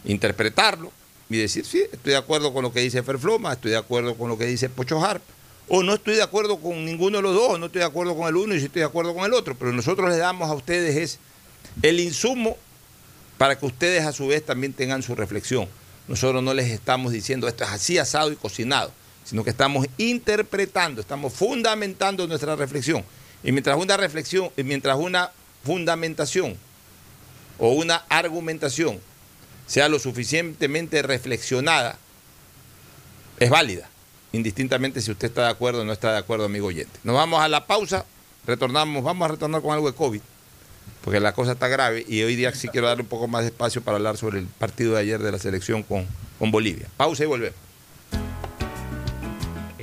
interpretarlo y decir, sí, estoy de acuerdo con lo que dice Ferfloma, estoy de acuerdo con lo que dice Pocho Harp, o no estoy de acuerdo con ninguno de los dos, no estoy de acuerdo con el uno y sí estoy de acuerdo con el otro, pero nosotros les damos a ustedes es el insumo para que ustedes a su vez también tengan su reflexión. Nosotros no les estamos diciendo esto es así asado y cocinado, sino que estamos interpretando, estamos fundamentando nuestra reflexión. Y mientras una reflexión, y mientras una fundamentación o una argumentación sea lo suficientemente reflexionada, es válida, indistintamente si usted está de acuerdo o no está de acuerdo, amigo oyente. Nos vamos a la pausa, retornamos, vamos a retornar con algo de COVID, porque la cosa está grave y hoy día sí quiero darle un poco más de espacio para hablar sobre el partido de ayer de la selección con, con Bolivia. Pausa y volvemos.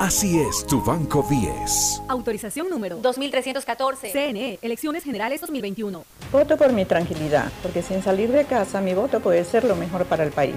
Así es tu Banco 10. Autorización número 2314. CNE, Elecciones Generales 2021. Voto por mi tranquilidad, porque sin salir de casa mi voto puede ser lo mejor para el país.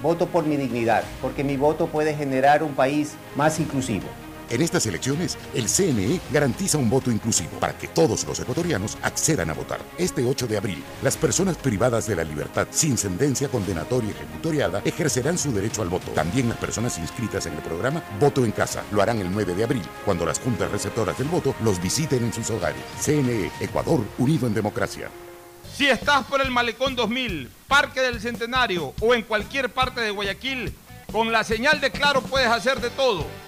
Voto por mi dignidad, porque mi voto puede generar un país más inclusivo. En estas elecciones, el CNE garantiza un voto inclusivo para que todos los ecuatorianos accedan a votar. Este 8 de abril, las personas privadas de la libertad sin sentencia condenatoria ejecutoriada ejercerán su derecho al voto. También las personas inscritas en el programa Voto en Casa lo harán el 9 de abril, cuando las juntas receptoras del voto los visiten en sus hogares. CNE, Ecuador, unido en democracia. Si estás por el Malecón 2000, Parque del Centenario o en cualquier parte de Guayaquil, con la señal de Claro puedes hacer de todo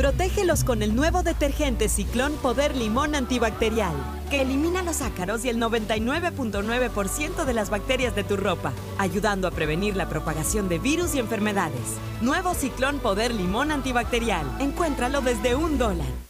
Protégelos con el nuevo detergente Ciclón Poder Limón Antibacterial, que elimina los ácaros y el 99.9% de las bacterias de tu ropa, ayudando a prevenir la propagación de virus y enfermedades. Nuevo Ciclón Poder Limón Antibacterial. Encuéntralo desde un dólar.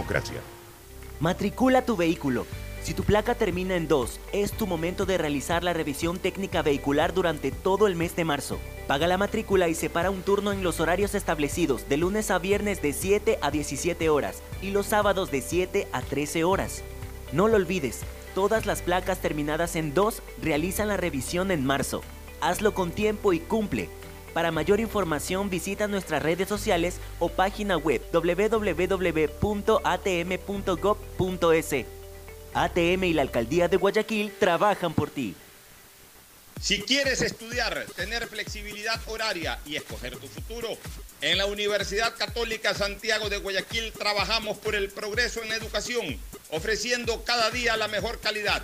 Matricula tu vehículo. Si tu placa termina en 2, es tu momento de realizar la revisión técnica vehicular durante todo el mes de marzo. Paga la matrícula y separa un turno en los horarios establecidos de lunes a viernes de 7 a 17 horas y los sábados de 7 a 13 horas. No lo olvides, todas las placas terminadas en 2 realizan la revisión en marzo. Hazlo con tiempo y cumple. Para mayor información visita nuestras redes sociales o página web www.atm.gov.es. ATM y la Alcaldía de Guayaquil trabajan por ti. Si quieres estudiar, tener flexibilidad horaria y escoger tu futuro, en la Universidad Católica Santiago de Guayaquil trabajamos por el progreso en la educación, ofreciendo cada día la mejor calidad.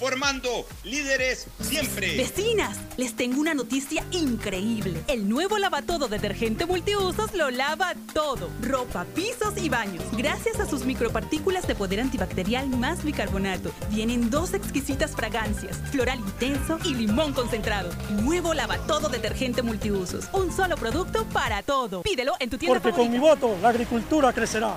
formando líderes siempre. Vecinas, les tengo una noticia increíble. El nuevo lavatodo detergente multiusos lo lava todo. Ropa, pisos y baños. Gracias a sus micropartículas de poder antibacterial más bicarbonato. Vienen dos exquisitas fragancias, floral intenso y limón concentrado. Nuevo lavatodo detergente multiusos. Un solo producto para todo. Pídelo en tu tienda Porque con mi voto la agricultura crecerá.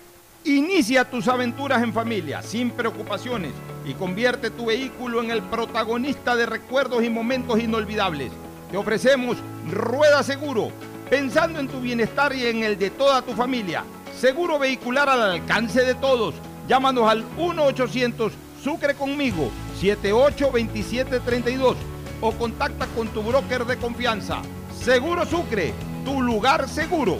Inicia tus aventuras en familia, sin preocupaciones, y convierte tu vehículo en el protagonista de recuerdos y momentos inolvidables. Te ofrecemos Rueda Seguro, pensando en tu bienestar y en el de toda tu familia. Seguro vehicular al alcance de todos. Llámanos al 1-800 Sucre conmigo, 782732 o contacta con tu broker de confianza. Seguro Sucre, tu lugar seguro.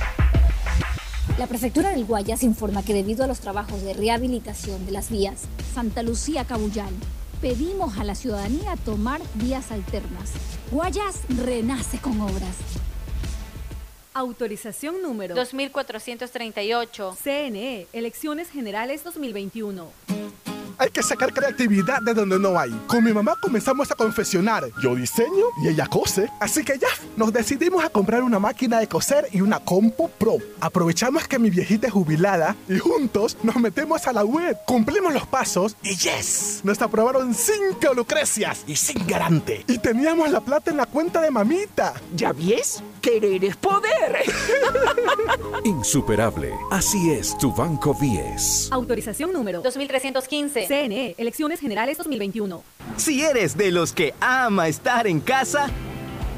La prefectura del Guayas informa que debido a los trabajos de rehabilitación de las vías Santa Lucía Cabullán, pedimos a la ciudadanía tomar vías alternas. Guayas renace con obras. Autorización número 2438. CNE, Elecciones Generales 2021. Hay que sacar creatividad de donde no hay. Con mi mamá comenzamos a confeccionar. Yo diseño y ella cose. Así que ya, nos decidimos a comprar una máquina de coser y una compu pro. Aprovechamos que mi viejita es jubilada y juntos nos metemos a la web. Cumplimos los pasos y yes, nos aprobaron cinco lucrecias y sin garante. Y teníamos la plata en la cuenta de mamita. ¿Ya ves? Querer es poder. Insuperable. Así es tu Banco 10. Autorización número 2315. CNE, Elecciones Generales 2021. Si eres de los que ama estar en casa,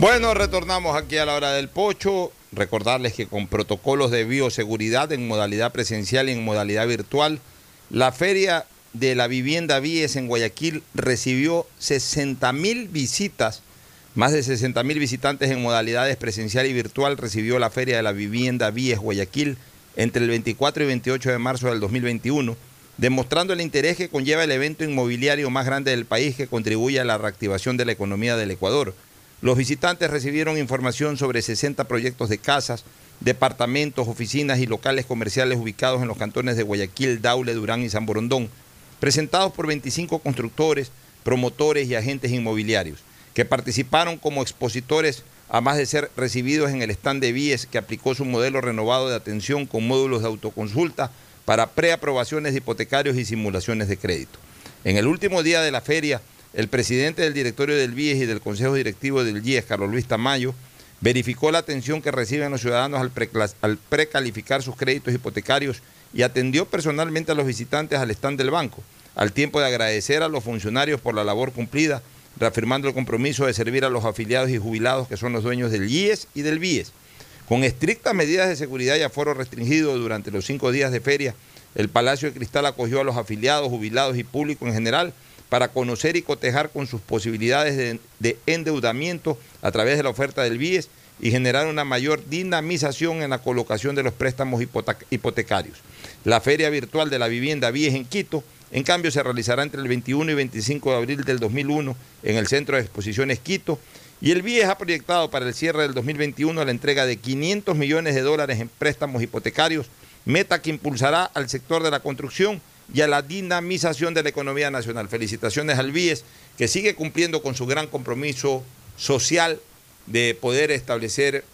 Bueno, retornamos aquí a la hora del pocho. Recordarles que con protocolos de bioseguridad en modalidad presencial y en modalidad virtual, la feria de la vivienda Vies en Guayaquil recibió 60 mil visitas, más de 60 mil visitantes en modalidades presencial y virtual recibió la feria de la vivienda Vies Guayaquil entre el 24 y 28 de marzo del 2021, demostrando el interés que conlleva el evento inmobiliario más grande del país que contribuye a la reactivación de la economía del Ecuador. Los visitantes recibieron información sobre 60 proyectos de casas, departamentos, oficinas y locales comerciales ubicados en los cantones de Guayaquil, Daule, Durán y San Borondón, presentados por 25 constructores, promotores y agentes inmobiliarios, que participaron como expositores a más de ser recibidos en el stand de Vies, que aplicó su modelo renovado de atención con módulos de autoconsulta para preaprobaciones de hipotecarios y simulaciones de crédito. En el último día de la feria, el presidente del directorio del BIES y del consejo directivo del IES, Carlos Luis Tamayo, verificó la atención que reciben los ciudadanos al, al precalificar sus créditos hipotecarios y atendió personalmente a los visitantes al stand del banco, al tiempo de agradecer a los funcionarios por la labor cumplida, reafirmando el compromiso de servir a los afiliados y jubilados que son los dueños del IES y del BIES. Con estrictas medidas de seguridad y aforo restringido durante los cinco días de feria, el Palacio de Cristal acogió a los afiliados, jubilados y público en general para conocer y cotejar con sus posibilidades de, endeudamiento a través de la oferta del BIES y generar una mayor dinamización en la colocación de los préstamos hipotecarios. La Feria Virtual de la Vivienda BIES en Quito, en cambio, se realizará entre el 21 y 25 de abril del 2001 en el Centro de Exposiciones Quito y el BIES ha proyectado para el cierre del 2021 la entrega de 500 millones de dólares en préstamos hipotecarios, meta que impulsará al sector de la construcción y a la dinamización de la economía nacional. Felicitaciones al BIES, que sigue cumpliendo con su gran compromiso social de poder establecer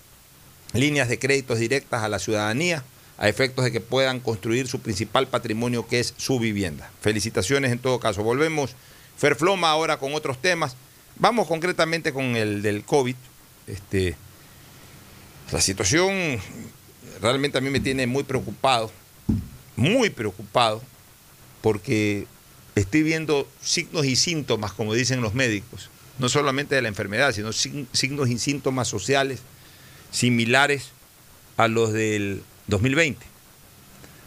líneas de créditos directas a la ciudadanía a efectos de que puedan construir su principal patrimonio que es su vivienda. Felicitaciones en todo caso. Volvemos, Ferfloma, ahora con otros temas. Vamos concretamente con el del COVID. Este, la situación realmente a mí me tiene muy preocupado, muy preocupado, porque estoy viendo signos y síntomas, como dicen los médicos, no solamente de la enfermedad, sino signos y síntomas sociales similares a los del 2020.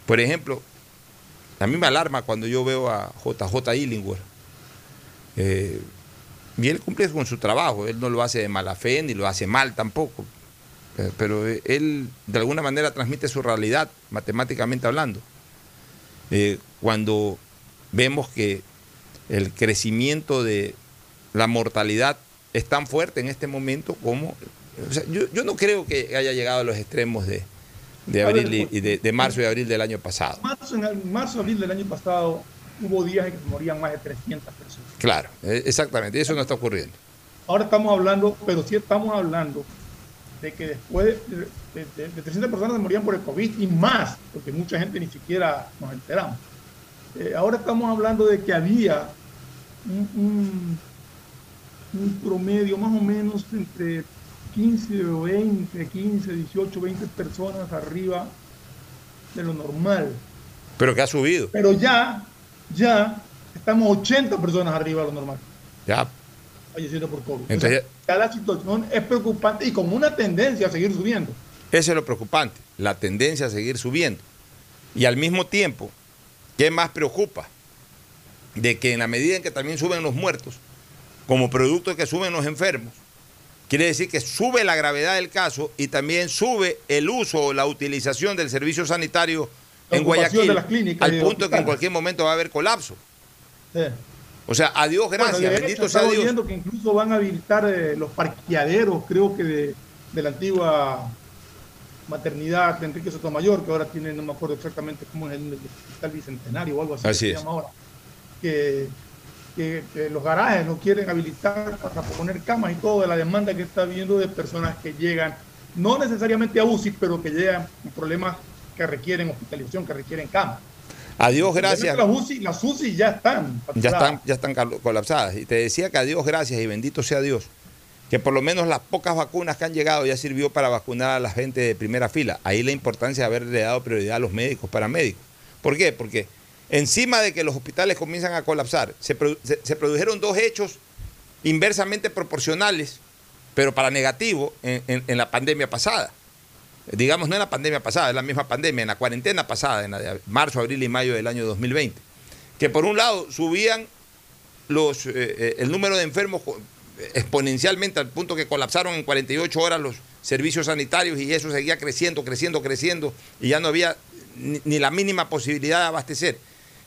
Por ejemplo, a mí me alarma cuando yo veo a JJ Illingworth. Eh, y él cumple con su trabajo, él no lo hace de mala fe ni lo hace mal tampoco, eh, pero él de alguna manera transmite su realidad, matemáticamente hablando. Eh, cuando vemos que el crecimiento de la mortalidad es tan fuerte en este momento como... yo, no creo que haya llegado a los extremos de, abril y de, marzo y abril del año pasado. Marzo, en marzo, abril del año pasado hubo días en que morían más de 300 personas. Claro, e, exactamente, y eso no está ocurriendo. Ahora estamos hablando, pero sí estamos hablando de que después de, 300 personas se morían por el COVID y más, porque mucha gente ni siquiera nos enteramos. Eh, ahora estamos hablando de que había un, promedio más o menos entre 15 o 20, 15, 18, 20 personas arriba de lo normal. Pero que ha subido. Pero ya, ya estamos 80 personas arriba de lo normal. Ya. Falleciendo por COVID. Entonces, ya la situación es preocupante y con una tendencia a seguir subiendo. Eso es lo preocupante, la tendencia a seguir subiendo. Y al mismo tiempo, ¿qué más preocupa? De que en la medida en que también suben los muertos, como producto de que suben los enfermos, quiere decir que sube la gravedad del caso y también sube el uso o la utilización del servicio sanitario en Guayaquil, al punto de que en cualquier momento va a haber colapso. O sea, adiós, gracias, bendito sea Dios. viendo que incluso van a habilitar eh, los parqueaderos, creo que de, la antigua maternidad de Enrique Sotomayor, que ahora tiene, no me acuerdo exactamente cómo es el, hospital bicentenario o algo así, así se llama ahora. Que, los garajes no quieren habilitar para poner camas y todo de la demanda que está habiendo de personas que llegan, no necesariamente a UCI, pero que llegan con problemas que requieren hospitalización, que requieren camas. Adiós, gracias. Las UCI, las UCI ya están. Ya están, ya están colapsadas. Y te decía que adiós, gracias y bendito sea Dios. Que por lo menos las pocas vacunas que han llegado ya sirvió para vacunar a la gente de primera fila. Ahí la importancia de haberle dado prioridad a los médicos, paramédicos. ¿Por qué? Porque encima de que los hospitales comienzan a colapsar, se, produjeron dos hechos inversamente proporcionales, pero para negativo, en la pandemia pasada digamos, no en la pandemia pasada, es la misma pandemia, en la cuarentena pasada, en la de marzo, abril y mayo del año 2020, que por un lado subían los, eh, eh, el número de enfermos exponencialmente al punto que colapsaron en 48 horas los servicios sanitarios y eso seguía creciendo, creciendo, creciendo y ya no había ni, la mínima posibilidad de abastecer.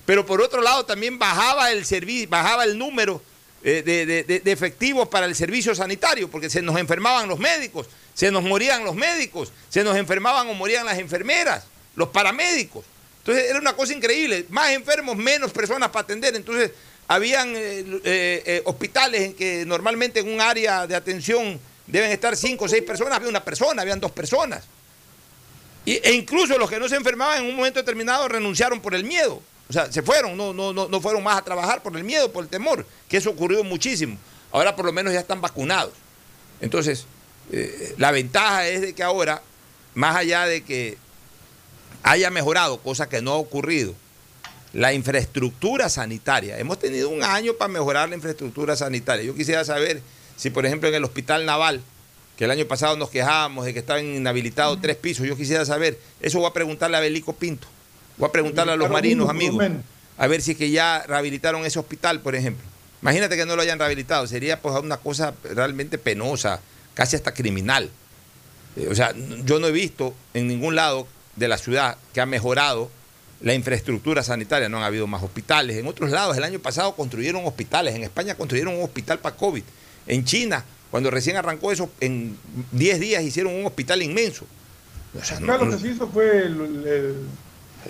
Pero por otro lado también bajaba el servicio, bajaba el número eh, de efectivos para el servicio sanitario, porque se nos enfermaban los médicos, se nos morían los médicos, se nos enfermaban o morían las enfermeras, los paramédicos. Entonces era una cosa increíble, más enfermos, menos personas para atender. Entonces habían eh, eh, eh, hospitales en que normalmente en un área de atención deben estar cinco o seis personas, había una persona, habían dos personas. e incluso los que no se enfermaban en un momento determinado renunciaron por el miedo. O sea, se fueron, no, no, no, no fueron más a trabajar por el miedo, por el temor, que eso ocurrió muchísimo. Ahora por lo menos ya están vacunados. Entonces, la ventaja es de que ahora, más allá de que haya mejorado, cosa que no ha ocurrido, la infraestructura sanitaria. Hemos tenido un año para mejorar la infraestructura sanitaria. Yo quisiera saber si, por ejemplo, en el Hospital Naval, que el año pasado nos quejábamos de que estaban inhabilitados tres pisos, yo quisiera saber, eso voy a preguntarle a Belico Pinto, voy a preguntarle a los marinos, amigos, a ver si es que ya rehabilitaron ese hospital, por ejemplo. Imagínate que no lo hayan rehabilitado, sería pues una cosa realmente penosa casi hasta criminal. Eh, o sea, yo no he visto en ningún lado de la ciudad que ha mejorado la infraestructura sanitaria, no han habido más hospitales. En otros lados, el año pasado construyeron hospitales, en España construyeron un hospital para COVID, en China, cuando recién arrancó eso, en 10 días hicieron un hospital inmenso. O sea, lo que se hizo fue el,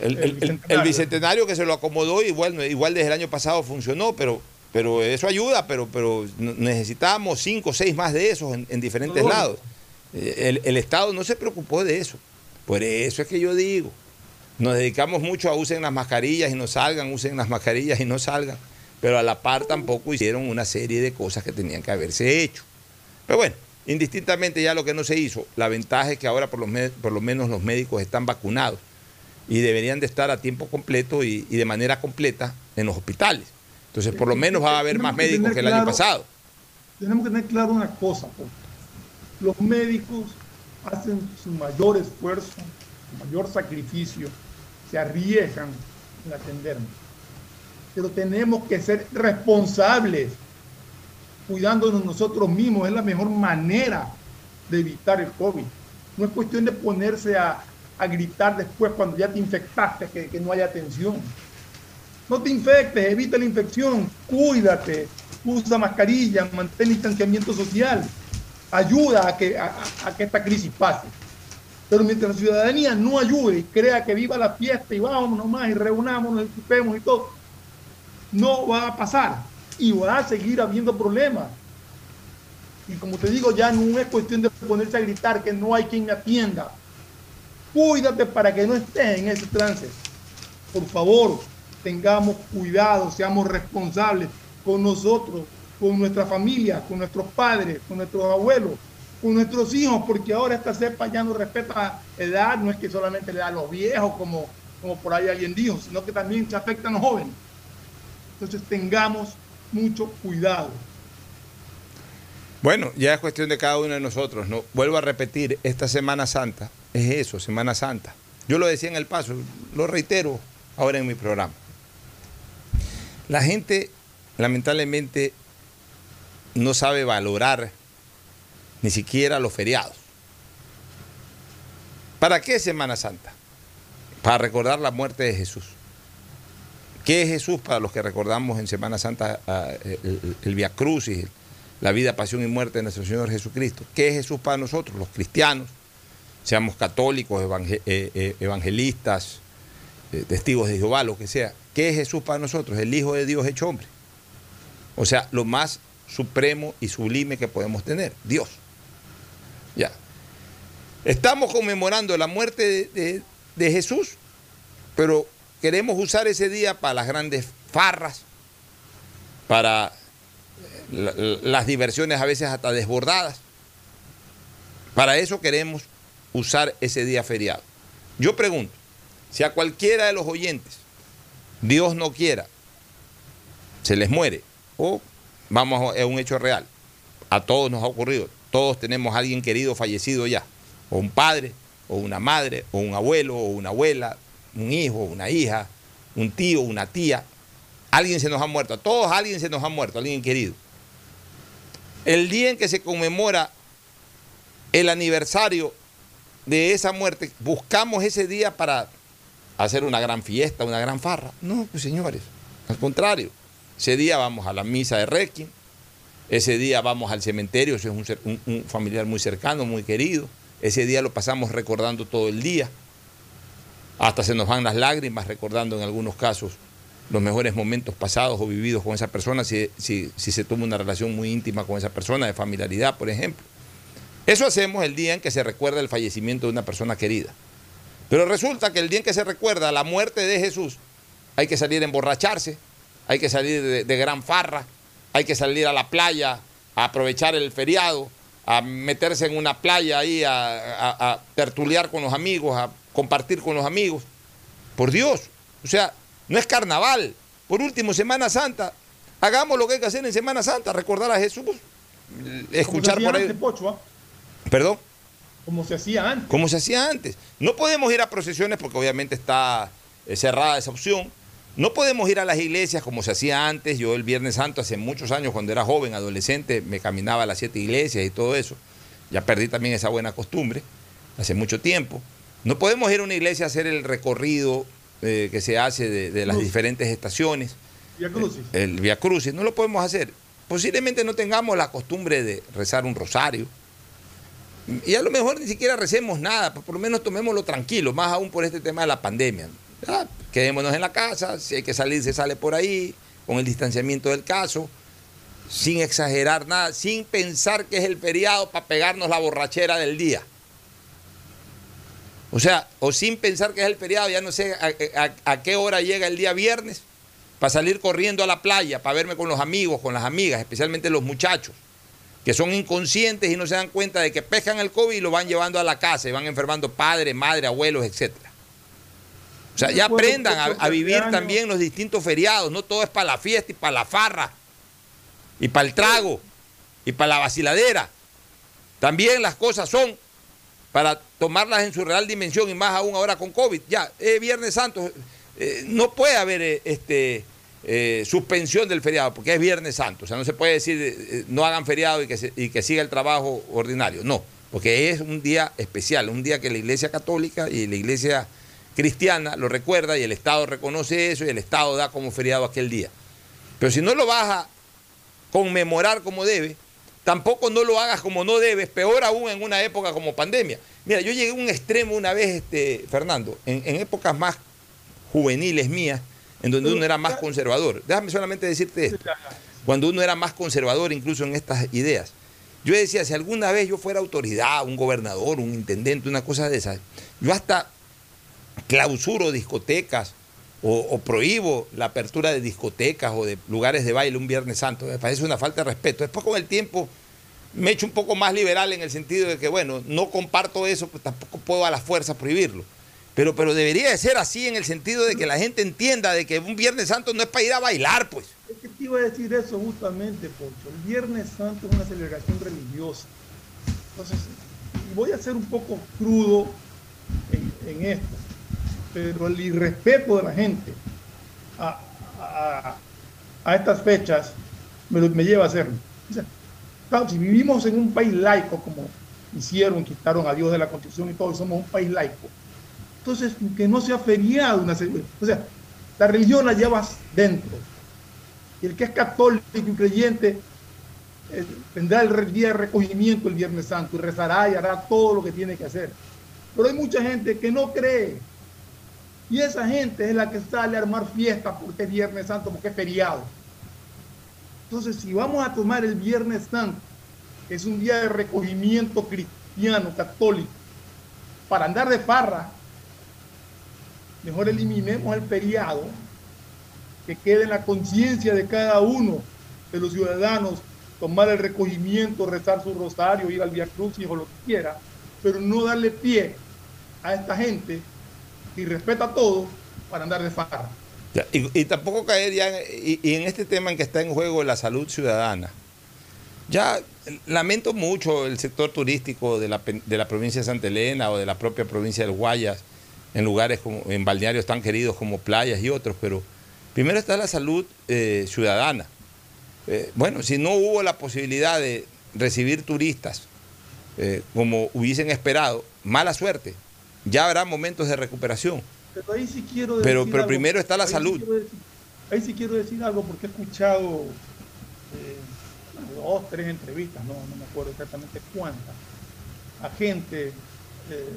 el, bicentenario. que se lo acomodó, igual, igual desde el año pasado funcionó, pero pero eso ayuda, pero, pero necesitábamos cinco o seis más de esos en, diferentes lados. Eh, el, Estado no se preocupó de eso. Por eso es que yo digo, Nos dedicamos mucho a usen las mascarillas y no salgan, usen las mascarillas y no salgan. Pero a la par tampoco hicieron una serie de cosas que tenían que haberse hecho. Pero bueno, indistintamente ya lo que no se hizo, la ventaja es que ahora por lo, por lo menos los médicos están vacunados y deberían de estar a tiempo completo y, y de manera completa en los hospitales. Entonces, por lo menos va a haber más médicos que el año pasado. Tenemos que tener claro una cosa, los médicos hacen su mayor esfuerzo, su mayor sacrificio, se arriesgan en atendernos. Pero tenemos que ser responsables, cuidándonos nosotros mismos. Es la mejor manera de evitar el COVID. No es cuestión de ponerse a, a gritar después cuando ya te infectaste que, que no hay atención. No te infectes, evita la infección, cuídate, usa mascarilla, mantén distanciamiento social, ayuda a que, a que esta crisis pase. Pero mientras la ciudadanía no ayude y crea que viva la fiesta y vamos nomás y reunámonos, ocupemos y todo, no va a pasar y va a seguir habiendo problemas. Y como te digo, ya no es cuestión de ponerse a gritar que no hay quien me atienda. Cuídate para que no estés en ese trance. Por favor, tengamos cuidado, seamos responsables con nosotros, con nuestra familia, con nuestros padres, con nuestros abuelos, con nuestros hijos, porque ahora esta cepa ya no respeta edad, no es que solamente le da a los viejos, como, como por ahí alguien dijo, sino que también se afecta a los jóvenes. Entonces tengamos mucho cuidado. Bueno, ya es cuestión de cada uno de nosotros, ¿no? Vuelvo a repetir, esta Semana Santa es eso, Semana Santa. Yo lo decía en el paso, lo reitero ahora en mi programa. La gente lamentablemente no sabe valorar ni siquiera los feriados. ¿Para qué Semana Santa? Para recordar la muerte de Jesús. ¿Qué es Jesús para los que recordamos en Semana Santa el, el, el Via Crucis, la vida, pasión y muerte de nuestro Señor Jesucristo? ¿Qué es Jesús para nosotros, los cristianos? Seamos católicos, evangelistas, testigos de Jehová, lo que sea. ¿Qué es Jesús para nosotros? El Hijo de Dios hecho hombre. O sea, lo más supremo y sublime que podemos tener, Dios. Ya. Estamos conmemorando la muerte de, Jesús, pero queremos usar ese día para las grandes farras, para las diversiones a veces hasta desbordadas. Para eso queremos usar ese día feriado. Yo pregunto, si a cualquiera de los oyentes, Dios no quiera, se les muere, o vamos a un hecho real, a todos nos ha ocurrido, todos tenemos a alguien querido fallecido ya, o un padre, o una madre, o un abuelo, o una abuela, un hijo, una hija, un tío, una tía, alguien se nos ha muerto, a todos alguien se nos ha muerto, alguien querido. El día en que se conmemora el aniversario de esa muerte, buscamos ese día para hacer una gran fiesta, una gran farra. No, pues señores, al contrario, ese día vamos a la misa de Requiem, ese día vamos al cementerio, ese es un, familiar muy cercano, muy querido, ese día lo pasamos recordando todo el día, hasta se nos van las lágrimas recordando en algunos casos los mejores momentos pasados o vividos con esa persona, si, se toma una relación muy íntima con esa persona, de familiaridad, por ejemplo. Eso hacemos el día en que se recuerda el fallecimiento de una persona querida. Pero resulta que el día en que se recuerda la muerte de Jesús, hay que salir a emborracharse, hay que salir de gran farra, hay que salir a la playa a aprovechar el feriado, a meterse en una playa ahí, a, a, a tertuliar con los amigos, a compartir con los amigos. Por Dios, o sea, no es carnaval. Por último, Semana Santa. Hagamos lo que hay que hacer en Semana Santa, recordar a Jesús, escuchar por ahí. Antes, Pocho, ¿eh? Perdón. Como se hacía antes. Como se hacía antes. No podemos ir a procesiones porque obviamente está cerrada esa opción. No podemos ir a las iglesias como se hacía antes. Yo el Viernes Santo, hace muchos años, cuando era joven, adolescente, me caminaba a las siete iglesias y todo eso. Ya perdí también esa buena costumbre, hace mucho tiempo. No podemos ir a una iglesia a hacer el recorrido eh, que se hace de, de las Cruz. diferentes estaciones. Via Crucis. El, el Via Crucis, no lo podemos hacer. Posiblemente no tengamos la costumbre de rezar un rosario. Y a lo mejor ni siquiera recemos nada, por lo menos tomémoslo tranquilo, más aún por este tema de la pandemia. ¿Verdad? Quedémonos en la casa, si hay que salir, se sale por ahí, con el distanciamiento del caso, sin exagerar nada, sin pensar que es el feriado para pegarnos la borrachera del día. O sea, o sin pensar que es el feriado, ya no sé a, qué hora llega el día viernes, para salir corriendo a la playa, para verme con los amigos, con las amigas, especialmente los muchachos, que son inconscientes y no se dan cuenta de que pescan el COVID y lo van llevando a la casa y van enfermando padres, madre, abuelos, etcétera. O sea, ya aprendan a, a vivir también los distintos feriados, no todo es para la fiesta y para la farra, y para el trago, y para la vaciladera. También las cosas son para tomarlas en su real dimensión y más aún ahora con COVID. Ya, es Viernes Santo, eh, no puede haber eh, este, eh, suspensión del feriado porque es Viernes Santo. O sea, no se puede decir eh, eh, no hagan feriado y que, se- y que siga el trabajo ordinario. No, porque es un día especial, un día que la Iglesia Católica y la Iglesia Cristiana lo recuerda y el Estado reconoce eso y el Estado da como feriado aquel día. Pero si no lo vas a conmemorar como debe, tampoco no lo hagas como no debes, peor aún en una época como pandemia. Mira, yo llegué a un extremo una vez, este, Fernando, en, en épocas más juveniles mías, en donde uno era más conservador. Déjame solamente decirte esto. Cuando uno era más conservador incluso en estas ideas. Yo decía, si alguna vez yo fuera autoridad, un gobernador, un intendente, una cosa de esas, yo hasta clausuro discotecas o, o prohíbo la apertura de discotecas o de lugares de baile un Viernes Santo. Me parece una falta de respeto. Después con el tiempo me he hecho un poco más liberal en el sentido de que, bueno, no comparto eso, pues tampoco puedo a la fuerza prohibirlo. Pero, pero debería de ser así en el sentido de que la gente entienda de que un Viernes Santo no es para ir a bailar, pues. Es que te iba a decir eso justamente, Pocho. El Viernes Santo es una celebración religiosa. Entonces, voy a ser un poco crudo en esto, pero el irrespeto de la gente a, a- estas fechas me, lleva a hacerlo. Si vivimos en un país laico, como hicieron, quitaron a Dios de la Constitución y todo, somos un país laico, entonces que no sea feriado una. O sea, la religión la llevas dentro. Y el que es católico y creyente eh, tendrá el día de recogimiento el Viernes Santo y rezará y hará todo lo que tiene que hacer. Pero hay mucha gente que no cree. Y esa gente es la que sale a armar fiesta porque es Viernes Santo, porque es feriado. Entonces, si vamos a tomar el Viernes Santo, que es un día de recogimiento cristiano, católico, para andar de farra, mejor eliminemos el feriado que quede en la conciencia de cada uno de los ciudadanos tomar el recogimiento, rezar su rosario, ir al Via Crucis o lo que quiera, pero no darle pie a esta gente y respeta todo para andar de farra. Y, tampoco caer ya y, en este tema en que está en juego la salud ciudadana. Ya lamento mucho el sector turístico de la, de la provincia de Santa Elena o de la propia provincia del Guayas, en lugares como, en balnearios tan queridos como playas y otros, pero primero está la salud eh, ciudadana. Eh, bueno, si no hubo la posibilidad de recibir turistas eh, como hubiesen esperado, mala suerte. Ya habrá momentos de recuperación. Pero ahí sí quiero decir Pero, pero algo. primero está la Ahí salud. decir- ahí sí quiero decir algo porque he escuchado eh, dos, tres entrevistas, no, no me acuerdo exactamente cuántas, a gente eh,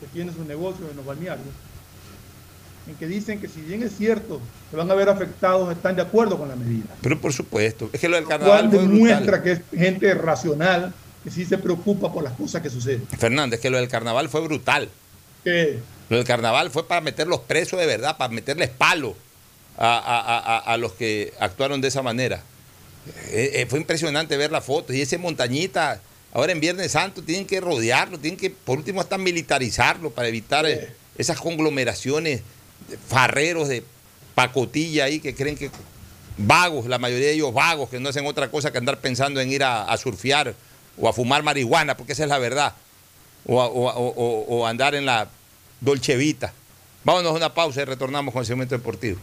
que tiene su negocio en los balnearios, en que dicen que si bien es cierto que van a ver afectados, están de acuerdo con la medida. Pero por supuesto, es que lo del Lo carnaval cual fue demuestra brutal. que es gente racional, que sí se preocupa por las cosas que suceden. Fernández, que lo del carnaval fue brutal. Que Lo del carnaval fue para meterlos presos de verdad, para meterles palo a, a- a- a- los que actuaron de esa manera. Eh, eh, fue impresionante ver la foto. Y ese montañita, ahora en Viernes Santo, tienen que rodearlo, tienen que, por último, hasta militarizarlo para evitar eh, esas conglomeraciones de farreros de pacotilla ahí que creen que vagos, la mayoría de ellos vagos, que no hacen otra cosa que andar pensando en ir a, a surfear o a fumar marihuana, porque esa es la verdad. O, a- o o- o- o andar en la Dolce Vita. Vámonos a una pausa y retornamos con el segmento deportivo.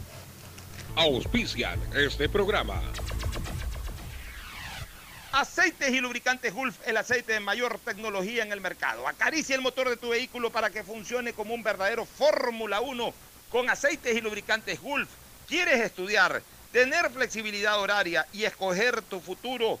Auspician este programa. Aceites y lubricantes Gulf, el aceite de mayor tecnología en el mercado. Acaricia el motor de tu vehículo para que funcione como un verdadero Fórmula 1 con aceites y lubricantes Gulf. ¿Quieres estudiar, tener flexibilidad horaria y escoger tu futuro?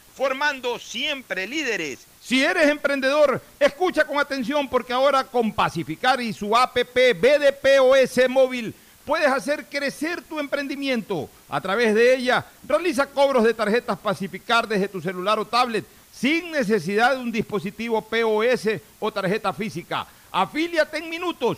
formando siempre líderes. Si eres emprendedor, escucha con atención porque ahora con Pacificar y su APP BDPOS móvil puedes hacer crecer tu emprendimiento. A través de ella, realiza cobros de tarjetas Pacificar desde tu celular o tablet sin necesidad de un dispositivo POS o tarjeta física. Afíliate en minutos.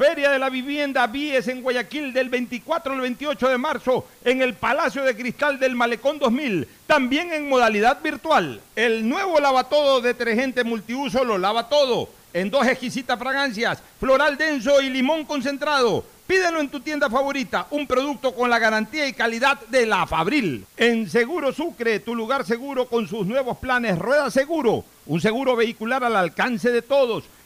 Feria de la Vivienda Vies en Guayaquil del 24 al 28 de marzo en el Palacio de Cristal del Malecón 2000, también en modalidad virtual. El nuevo lavatodo detergente multiuso lo lava todo, en dos exquisitas fragancias, floral denso y limón concentrado. Pídelo en tu tienda favorita, un producto con la garantía y calidad de la Fabril. En Seguro Sucre, tu lugar seguro con sus nuevos planes Rueda Seguro, un seguro vehicular al alcance de todos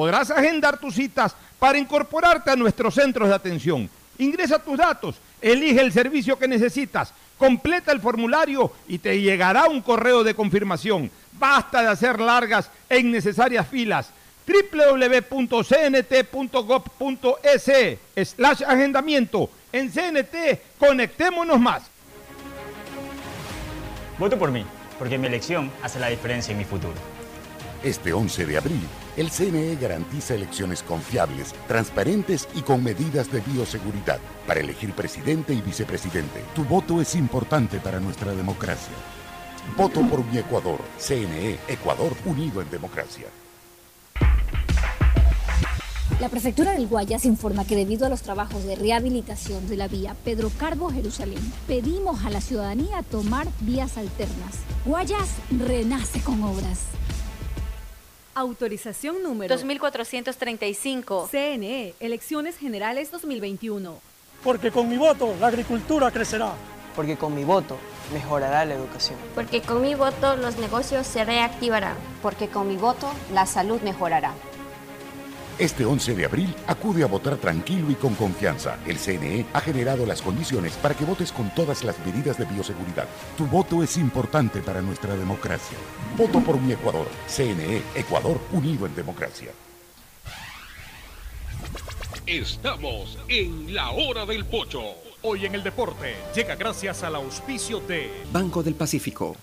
podrás agendar tus citas para incorporarte a nuestros centros de atención. Ingresa tus datos, elige el servicio que necesitas, completa el formulario y te llegará un correo de confirmación. Basta de hacer largas e innecesarias filas www.cnt.gov.es slash agendamiento. En CNT, conectémonos más. Voto por mí, porque mi elección hace la diferencia en mi futuro. Este 11 de abril, el CNE garantiza elecciones confiables, transparentes y con medidas de bioseguridad para elegir presidente y vicepresidente. Tu voto es importante para nuestra democracia. Voto por mi Ecuador. CNE, Ecuador unido en democracia. La prefectura del Guayas informa que debido a los trabajos de rehabilitación de la vía Pedro Carbo Jerusalén, pedimos a la ciudadanía tomar vías alternas. Guayas renace con obras. Autorización número 2435. CNE, Elecciones Generales 2021. Porque con mi voto la agricultura crecerá. Porque con mi voto mejorará la educación. Porque con mi voto los negocios se reactivarán. Porque con mi voto la salud mejorará. Este 11 de abril acude a votar tranquilo y con confianza. El CNE ha generado las condiciones para que votes con todas las medidas de bioseguridad. Tu voto es importante para nuestra democracia. Voto por mi Ecuador. CNE, Ecuador unido en democracia. Estamos en la hora del pocho. Hoy en el deporte llega gracias al auspicio de Banco del Pacífico.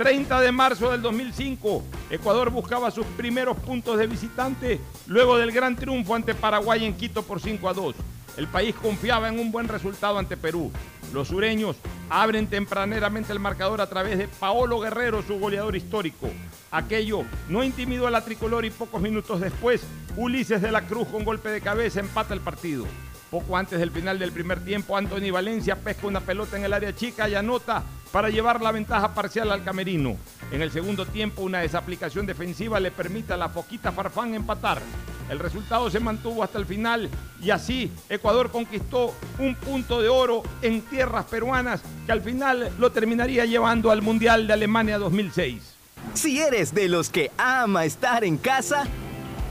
30 de marzo del 2005, Ecuador buscaba sus primeros puntos de visitante luego del gran triunfo ante Paraguay en Quito por 5 a 2. El país confiaba en un buen resultado ante Perú. Los sureños abren tempraneramente el marcador a través de Paolo Guerrero, su goleador histórico. Aquello no intimidó a la tricolor y pocos minutos después, Ulises de la Cruz con golpe de cabeza empata el partido. Poco antes del final del primer tiempo, Anthony Valencia pesca una pelota en el área chica y anota para llevar la ventaja parcial al camerino. En el segundo tiempo, una desaplicación defensiva le permite a la Foquita Farfán empatar. El resultado se mantuvo hasta el final y así Ecuador conquistó un punto de oro en tierras peruanas que al final lo terminaría llevando al Mundial de Alemania 2006. Si eres de los que ama estar en casa,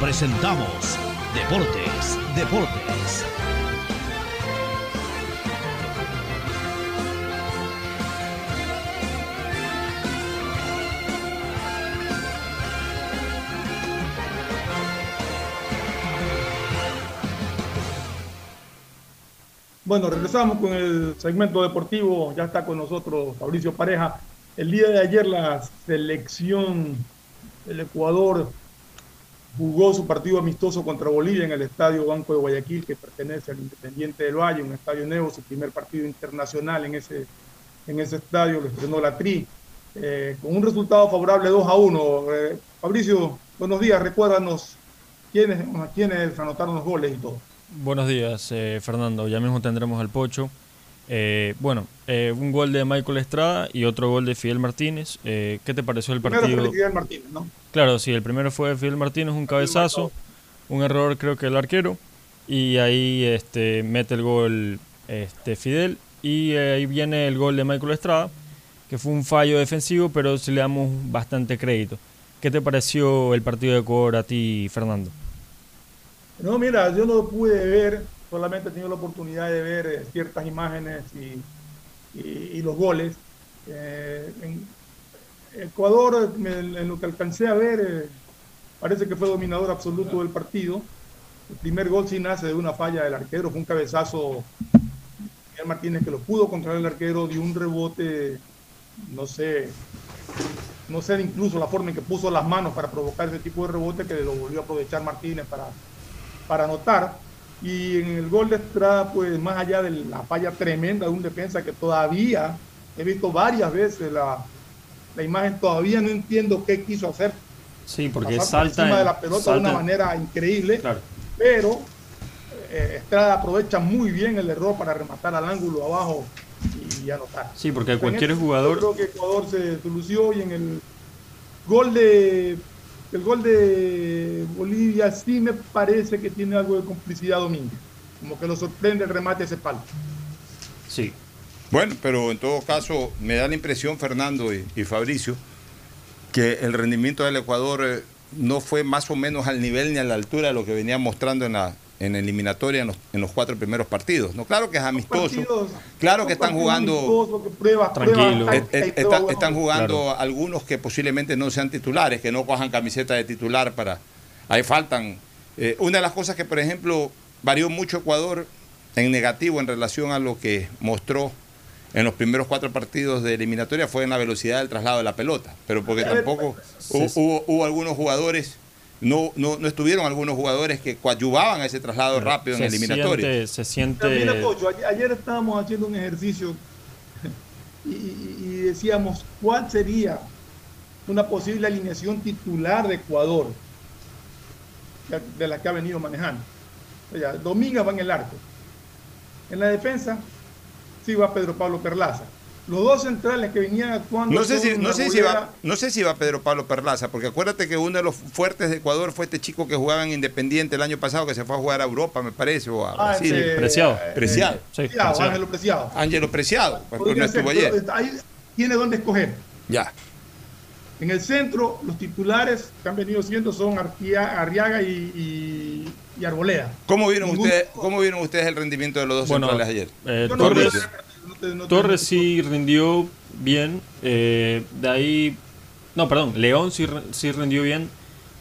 presentamos Deportes, Deportes. Bueno, regresamos con el segmento deportivo. Ya está con nosotros Fabricio Pareja. El día de ayer la selección del Ecuador jugó su partido amistoso contra Bolivia en el Estadio Banco de Guayaquil, que pertenece al Independiente del Valle, un estadio nuevo, su primer partido internacional en ese, en ese estadio, lo estrenó la TRI, eh, con un resultado favorable 2 a 1. Eh, Fabricio, buenos días, recuérdanos quiénes, quiénes anotaron los goles y todo. Buenos días, eh, Fernando. Ya mismo tendremos al Pocho. Eh, bueno, eh, un gol de Michael Estrada y otro gol de Fidel Martínez. ¿Qué te pareció el partido? Primero fue Fidel Martínez, ¿no? Claro, sí, el primero fue de Fidel Martínez, un cabezazo, un error creo que el arquero, y ahí este, mete el gol este, Fidel, y ahí viene el gol de Michael Estrada, que fue un fallo defensivo, pero sí le damos bastante crédito. ¿Qué te pareció el partido de Ecuador a ti, Fernando? No, mira, yo no pude ver, solamente he tenido la oportunidad de ver eh, ciertas imágenes y, y, los goles. Eh, en Ecuador, en, lo que alcancé a ver, eh, parece que fue dominador absoluto del partido. El primer gol sí nace de una falla del arquero, fue un cabezazo Miguel Martínez que lo pudo controlar el arquero, dio un rebote, no sé, no sé incluso la forma en que puso las manos para provocar ese tipo de rebote que lo volvió a aprovechar Martínez para para anotar. Y en el gol de Estrada, pues más allá de la falla tremenda de un defensa que todavía he visto varias veces la, la imagen, todavía no entiendo qué quiso hacer. Sí, porque salta encima de la pelota de una manera increíble, pero eh, Estrada aprovecha muy bien el error para rematar al ángulo abajo y, anotar. Sí, porque cualquier jugador. Yo creo que Ecuador se solucionó y en el gol de el gol de Bolivia sí me parece que tiene algo de complicidad Domínguez. Como que lo sorprende el remate ese palo. Sí. Bueno, pero en todo caso me da la impresión, Fernando y, Fabricio, que el rendimiento del Ecuador eh, no fue más o menos al nivel ni a la altura de lo que venía mostrando en la, en eliminatoria en los, cuatro primeros partidos. No, claro que es amistoso. claro que están jugando. Tranquilo. están jugando algunos que posiblemente no sean titulares, que no cojan camiseta de titular para. Ahí faltan. Eh, una de las cosas que, por ejemplo, varió mucho Ecuador en negativo en relación a lo que mostró en los primeros cuatro partidos de eliminatoria fue en la velocidad del traslado de la pelota. Pero porque tampoco hubo algunos jugadores no, no, no estuvieron algunos jugadores que coadyuvaban a ese traslado rápido en el eliminatorio. se siente. ayer estábamos haciendo un ejercicio y, decíamos cuál sería una posible alineación titular de Ecuador de la que ha venido manejando. O sea, Domínguez va en el arco. En la defensa, sí va Pedro Pablo Perlaza los dos centrales que venían actuando. No sé, si, no, sé si va, no sé si va Pedro Pablo Perlaza, porque acuérdate que uno de los fuertes de Ecuador fue este chico que jugaba en Independiente el año pasado, que se fue a jugar a Europa, me parece, o a ah, Preciado. Preciado. Ángelo Preciado. Ángelo Preciado, pues, no estuvo ayer. tiene dónde escoger. Ya. En el centro, los titulares que han venido siendo son Arriaga y, Arboleda. ¿Cómo vieron, ustedes, ¿Cómo vieron ustedes el rendimiento de los dos centrales ayer? Eh, Torres sí rindió bien. Eh, de ahí. No, perdón. León sí, sí rindió bien.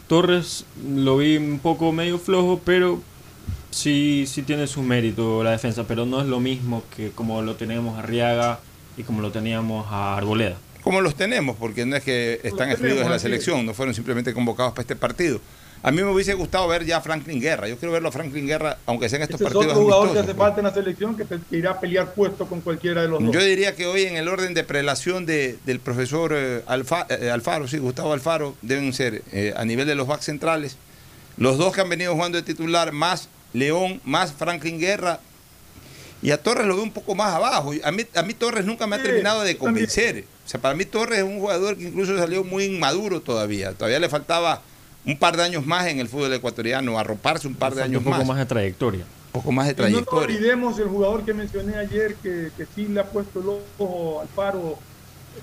Torres lo vi un poco medio flojo, pero sí, sí tiene su mérito la defensa. Pero no es lo mismo que como lo teníamos a Arriaga y como lo teníamos a Arboleda. Como los tenemos, porque no es que están excluidos de la selección, no fueron simplemente convocados para este partido. A mí me hubiese gustado ver ya a Franklin Guerra. Yo quiero verlo a Franklin Guerra, aunque sea en estos partidos. Es otro jugador que hace falta en la selección que, irá a pelear puesto con cualquiera de los dos. Yo diría que hoy en el orden de prelación de, del profesor eh, eh, Alfaro, sí, Gustavo Alfaro, deben ser eh, a nivel de los backs centrales Los dos que han venido jugando de titular, más León, más Franklin Guerra. Y a Torres lo veo un poco más abajo. A mí, a mí Torres nunca me ha terminado de convencer. O sea, para mí Torres es un jugador que incluso salió muy inmaduro todavía. Todavía le faltaba un par de años más en el fútbol ecuatoriano, arroparse un par de años más. Un poco más de trayectoria. Un poco más de Y no trayectoria. nos olvidemos el jugador que mencioné ayer, que, que sí le ha puesto el ojo al paro,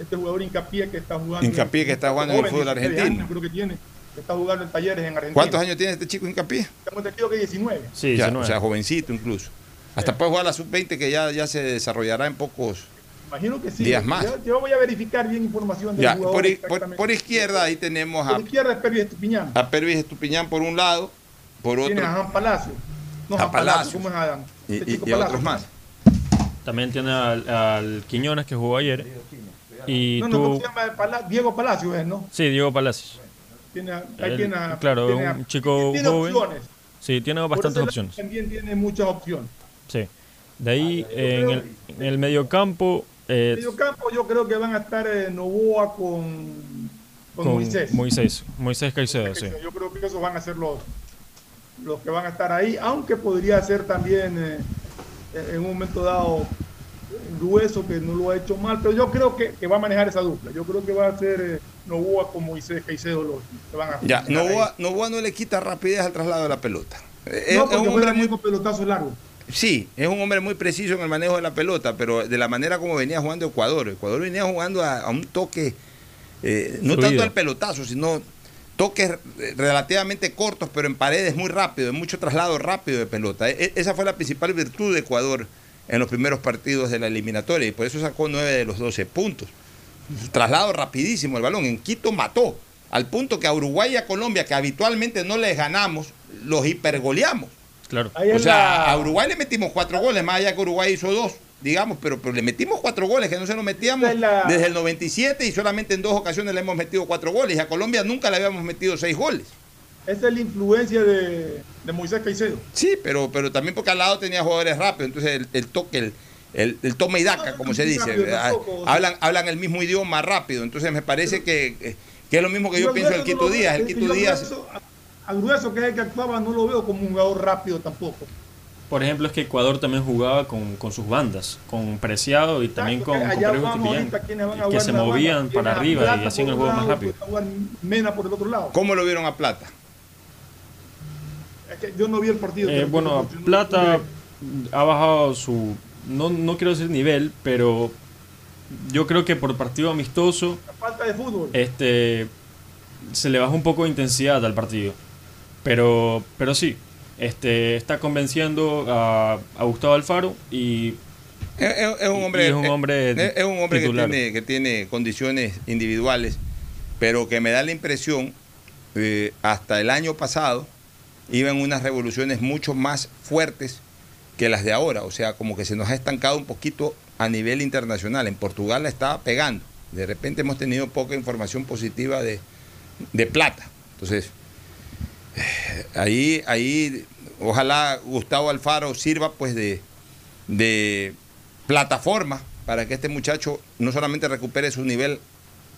este jugador Hincapié que está jugando. Hincapié que está jugando en el fútbol 16 argentino. años creo que tiene, que está jugando en talleres en Argentina. ¿Cuántos años tiene este chico Hincapié? Tengo entendido que 19. Sí, Ya, 19. o sea, jovencito incluso. Hasta puede jugar a la sub-20 que ya, ya se desarrollará en pocos Imagino que sí. días más. Yo, yo voy a verificar bien información del Ya, jugador. por, por- por izquierda ahí tenemos Por a, izquierda es Pervis Estupiñán. a Pervis Estupiñán por un lado, por Tiene a otro Jan Palacio. No, A Jan Palacio. Palacios. ¿Cómo es Adam? y, Este y- chico y a Palacio. otros más. También tiene al, al Quiñones que jugó ayer. Y No, no, ¿cómo tú. se llama? Pala- Diego Palacio es, ¿no? Sí, Diego Palacios. Tiene, a- tiene a- claro, tiene a- un chico tiene joven. opciones. Sí, tiene Por bastantes opciones. También tiene muchas opciones. Sí. De ahí, en el, en el mediocampo, eh, En medio campo yo creo que van a estar eh, Novoa con, con, con Moisés. Moisés. Moisés Caicedo, sí. Yo creo que esos van a ser los, los que van a estar ahí, aunque podría ser también eh, en un momento dado Grueso, que no lo ha hecho mal, pero yo creo que, que va a manejar esa dupla. Yo creo que va a ser eh, Novoa con Moisés Caicedo los que van a Ya. Novoa, Novoa no le quita rapidez al traslado de la pelota. Es, No, es porque un juega hombre muy con pelotazos largos. Sí, es un hombre muy preciso en el manejo de la pelota, pero de la manera como venía jugando Ecuador. Ecuador venía jugando a, a un toque, eh, no tanto al pelotazo, sino toques eh, relativamente cortos, pero en paredes muy rápido, en mucho traslado rápido de pelota. E- e- esa fue la principal virtud de Ecuador en los primeros partidos de la eliminatoria y por eso sacó 9 de los 12 puntos. Traslado rapidísimo el balón. En Quito mató, al punto que a Uruguay y a Colombia, que habitualmente no les ganamos, los hipergoleamos. Claro. Ahí O sea, la- a Uruguay le metimos cuatro goles, más allá que Uruguay hizo dos, digamos, pero, pero le metimos cuatro goles, que no se nos metíamos la- desde el 97 y solamente en dos ocasiones le hemos metido cuatro goles. Y a Colombia nunca le habíamos metido seis goles. Esa es la influencia de, de Moisés Caicedo. Sí, pero, pero también porque al lado tenía jugadores rápidos, entonces el, el toque, el, el, el toma y daca, como se dice, hablan, hablan el mismo idioma rápido, entonces me parece que, que es lo mismo que yo pienso del Quito lo Díaz. El Quito Díaz, a- Grueso, que es el que actuaba, no lo veo como un jugador rápido tampoco. Por ejemplo, es que Ecuador también jugaba con, con sus bandas, con Preciado y también con, con Allá Pervis vamos ahorita van que se movían banda. para arriba Plata y hacían el juego más rápido. Mena por el otro lado. ¿cómo lo vieron a Plata? Es que yo no vi el partido. Eh, bueno, Plata ha bajado su, no, no quiero decir nivel, pero yo creo que por partido amistoso La falta de fútbol. este se le bajó un poco de intensidad al partido. Pero, pero sí, este, está convenciendo a, a Gustavo Alfaro y Es, un hombre, es un hombre es, es un hombre que tiene, que tiene condiciones individuales, pero que me da la impresión, eh, hasta el año pasado, iban unas revoluciones mucho más fuertes que las de ahora. O sea, como que se nos ha estancado un poquito a nivel internacional. En Portugal la estaba pegando. De repente hemos tenido poca información positiva de, de plata. Entonces, eh, ahí, ahí, ojalá Gustavo Alfaro sirva pues de, de plataforma para que este muchacho no solamente recupere su nivel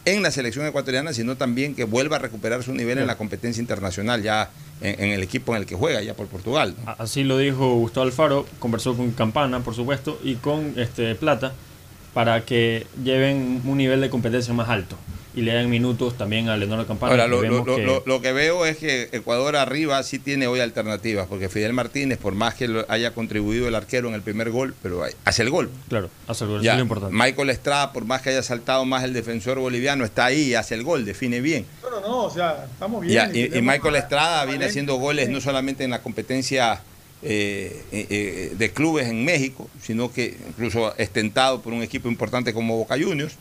en la selección ecuatoriana, sino también que vuelva a recuperar su nivel en la competencia internacional, ya en, en el equipo en el que juega, ya por Portugal. ¿no? Así lo dijo Gustavo Alfaro, conversó con Campana, por supuesto, y con este Plata para que lleven un nivel de competencia más alto y le den minutos también a Leonardo Campana. Ahora, que lo, vemos lo- que- lo- lo que veo es que Ecuador arriba sí tiene hoy alternativas, porque Fidel Martínez, por más que lo haya contribuido el arquero en el primer gol, pero hace el gol. Claro, hace el gol, Ya, es lo importante. Michael Estrada, por más que haya saltado más el defensor boliviano, está ahí hace el gol, define bien. No, no, no, o sea, estamos bien. Ya, y, Michael Estrada viene haciendo goles no solamente en la competencia eh, eh, eh, de clubes en México, sino que incluso estentado por un equipo importante como Boca Juniors,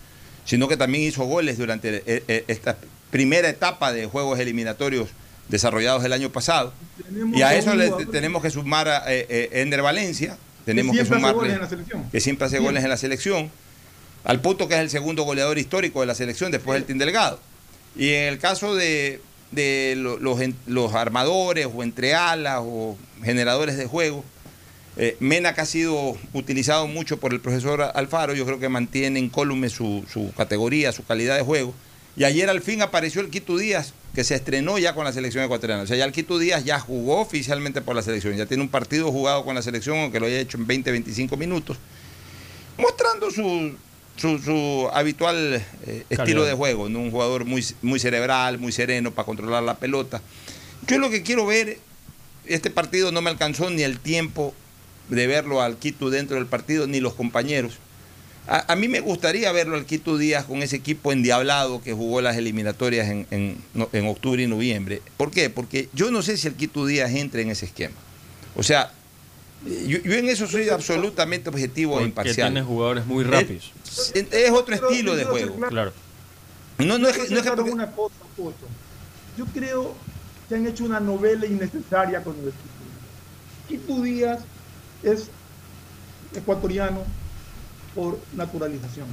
sino que también hizo goles durante eh, eh, esta primera etapa de juegos eliminatorios desarrollados el año pasado. Tenemos Y a eso le tenemos que sumar a eh, Ender Valencia, tenemos que, hace sumarle goles en la selección. que siempre hace goles en la selección, al punto que es el segundo goleador histórico de la selección después del Team Delgado. Y en el caso de, de lo- los, en- los armadores o entrealas o generadores de juego, eh, Mena que ha sido utilizado mucho por el profesor Alfaro, yo creo que mantiene incólume su, su categoría, su calidad de juego. Y ayer al fin apareció el Quito Díaz, que se estrenó ya con la selección ecuatoriana. O sea, ya el Quito Díaz ya jugó oficialmente por la selección. Ya tiene un partido jugado con la selección, aunque lo haya hecho en 20, 25 minutos. Mostrando su, su, su habitual eh, estilo de juego. ¿no? Un jugador muy, muy cerebral, muy sereno para controlar la pelota. Yo lo que quiero ver, este partido no me alcanzó ni el tiempo de verlo al Quito dentro del partido, ni los compañeros. A, mí me gustaría verlo al Quito Díaz con ese equipo endiablado que jugó las eliminatorias en, en, octubre y noviembre. ¿Por qué? Porque yo no sé si el Quito Díaz entra en ese esquema. O sea, yo, en eso soy absolutamente objetivo e imparcial. tiene jugadores muy rápidos. Es, otro estilo de juego. Claro. No, no es, no es una cosa, Yo creo que han hecho una novela innecesaria con el equipo. Quito Díaz es ecuatoriano, por naturalización.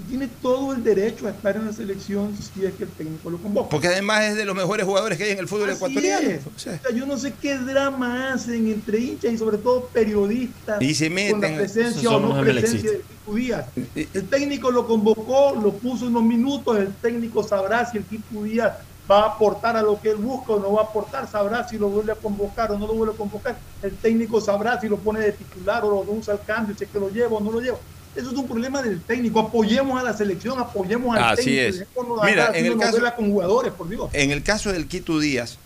Y tiene todo el derecho a estar en la selección si es que el técnico lo convoca. Porque además es de los mejores jugadores que hay en el fútbol ecuatoriano. O sea, yo no sé qué drama hacen entre hinchas y sobre todo periodistas y se meten, con la presencia o no presencia de Kiko Díaz. El técnico lo convocó, lo puso unos minutos, el técnico sabrá si el Kiko Díaz va a aportar a lo que él busca o no va a aportar, sabrá si lo vuelve a convocar o no lo vuelve a convocar. El técnico sabrá si lo pone de titular o lo usa al cambio, si es que lo lleva o no lo lleva. Eso es un problema del técnico. Apoyemos a la selección, apoyemos al Así técnico. Es. Mira, en el, caso, con jugadores, por Dios. en el caso del Quito Díaz,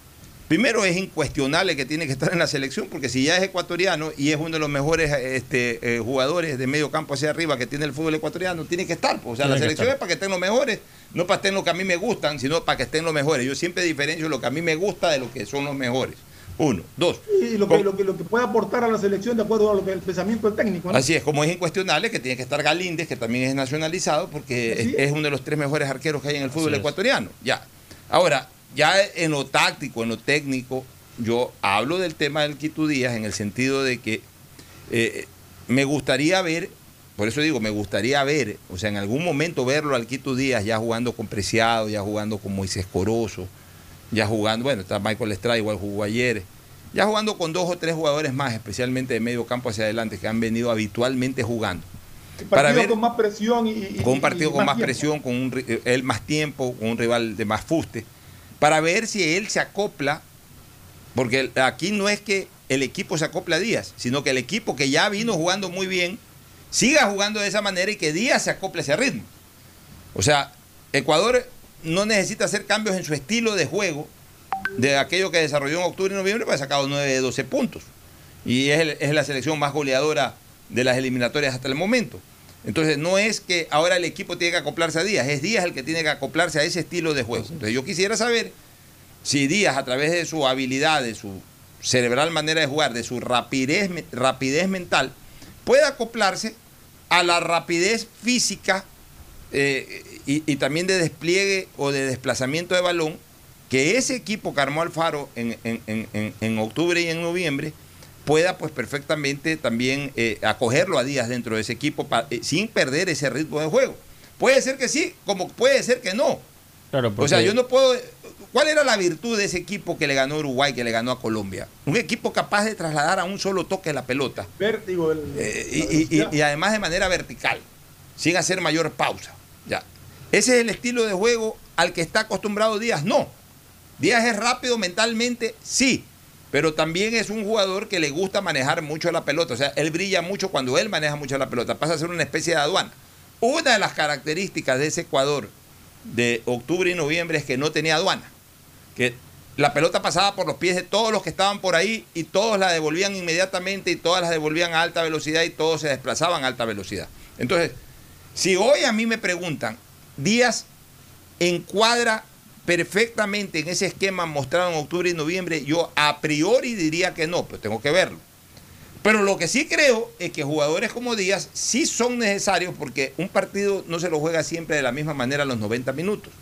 primero es incuestionable que tiene que estar en la selección, porque si ya es ecuatoriano y es uno de los mejores este, eh, jugadores de medio campo hacia arriba que tiene el fútbol ecuatoriano, tiene que estar. O sea, la selección es para que estén los mejores, no para que estén los que a mí me gustan, sino para que estén los mejores. Yo siempre diferencio lo que a mí me gusta de lo que son los mejores. Uno. Dos. Y lo que, lo, que, lo que puede aportar a la selección de acuerdo a lo que el pensamiento del técnico. Así es, como es incuestionable que tiene que estar Galíndez, que también es nacionalizado, porque es, uno de los tres mejores arqueros que hay en el fútbol ecuatoriano. Ya. Ahora, ya en lo táctico, en lo técnico, yo hablo del tema del Quito Díaz en el sentido de que eh, me gustaría ver, por eso digo, me gustaría ver, o sea, en algún momento verlo al Quito Díaz ya jugando con Preciado, ya jugando con Moisés Corozo ya jugando, bueno, está Michael Estrada, igual jugó ayer, ya jugando con dos o tres jugadores más, especialmente de medio campo hacia adelante, que han venido habitualmente jugando. Para ver, con más presión y, con un partido con más, presión, con un, eh, él más tiempo, con un rival de más fuste, para ver si él se acopla, porque aquí no es que el equipo se acopla a Díaz, sino que el equipo que ya vino jugando muy bien, siga jugando de esa manera y que Díaz se acople a ese ritmo. O sea, Ecuador no necesita hacer cambios en su estilo de juego de aquello que desarrolló en octubre y noviembre, ha sacado 9 de 12 puntos. Y es, es, la selección más goleadora de las eliminatorias hasta el momento. Entonces, no es que ahora el equipo tiene que acoplarse a Díaz, es Díaz el que tiene que acoplarse a ese estilo de juego. Entonces, yo quisiera saber si Díaz, a través de su habilidad, de su cerebral manera de jugar, de su rapidez, rapidez mental, puede acoplarse a la rapidez física eh, y, también de despliegue o de desplazamiento de balón, que ese equipo que armó Alfaro en, en, octubre y en noviembre pueda pues perfectamente también eh, acogerlo a días dentro de ese equipo eh, sin perder ese ritmo de juego. Puede ser que sí, como puede ser que no. Claro, O sea, yo no puedo... ¿Cuál era la virtud de ese equipo que le ganó a Uruguay, que le ganó a Colombia? Un equipo capaz de trasladar a un solo toque la pelota. Vértigo. y, y, además de manera vertical, sin hacer mayor pausa. Ya. Ese es el estilo de juego al que está acostumbrado Díaz. No. Díaz es rápido mentalmente, sí, pero también es un jugador que le gusta manejar mucho la pelota. O sea, él brilla mucho cuando él maneja mucho la pelota. Pasa a ser una especie de aduana. Una de las características de ese Ecuador de octubre y noviembre es que no tenía aduana. Que la pelota pasaba por los pies de todos los que estaban por ahí y todos la devolvían inmediatamente y todas las devolvían a alta velocidad y todos se desplazaban a alta velocidad. Entonces, si hoy a mí me preguntan, Díaz encuadra perfectamente en ese esquema mostrado en octubre y noviembre, yo a priori diría que no, pero tengo que verlo. Pero lo que sí creo es que jugadores como Díaz sí son necesarios porque un partido no se lo juega siempre de la misma manera a los 90 minutos.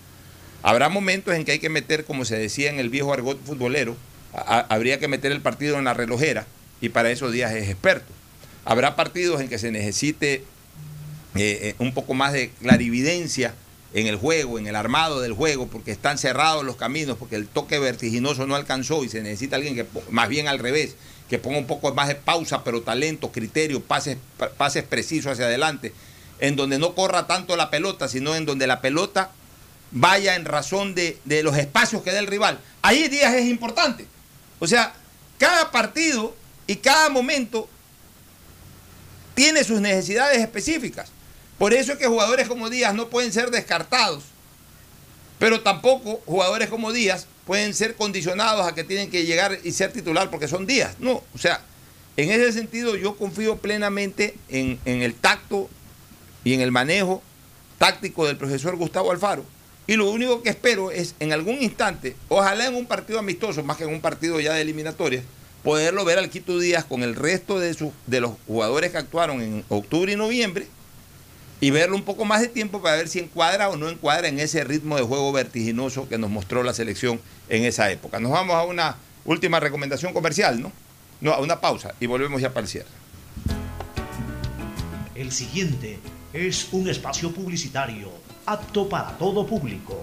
Habrá momentos en que hay que meter, como se decía en el viejo argot futbolero, habría que meter el partido en la relojera y para eso Díaz es experto. Habrá partidos en que se necesite eh, eh, un poco más de clarividencia en el juego, en el armado del juego, porque están cerrados los caminos, porque el toque vertiginoso no alcanzó y se necesita alguien que, más bien al revés, que ponga un poco más de pausa, pero talento, criterio, pases, pases precisos hacia adelante, en donde no corra tanto la pelota, sino en donde la pelota vaya en razón de, de los espacios que da el rival. Ahí Díaz es importante. O sea, cada partido y cada momento tiene sus necesidades específicas. Por eso es que jugadores como Díaz no pueden ser descartados. Pero tampoco jugadores como Díaz pueden ser condicionados a que tienen que llegar y ser titular porque son Díaz. No, o sea, en ese sentido yo confío plenamente en, el tacto y en el manejo táctico del profesor Gustavo Alfaro. Y lo único que espero es en algún instante, ojalá en un partido amistoso, más que en un partido ya de eliminatoria, poderlo ver al Quito Díaz con el resto de, de los jugadores que actuaron en octubre y noviembre y verlo un poco más de tiempo para ver si encuadra o no encuadra en ese ritmo de juego vertiginoso que nos mostró la selección en esa época. Nos vamos a una última recomendación comercial, ¿no? No, a una pausa y volvemos ya para el cierre. El siguiente es un espacio publicitario apto para todo público.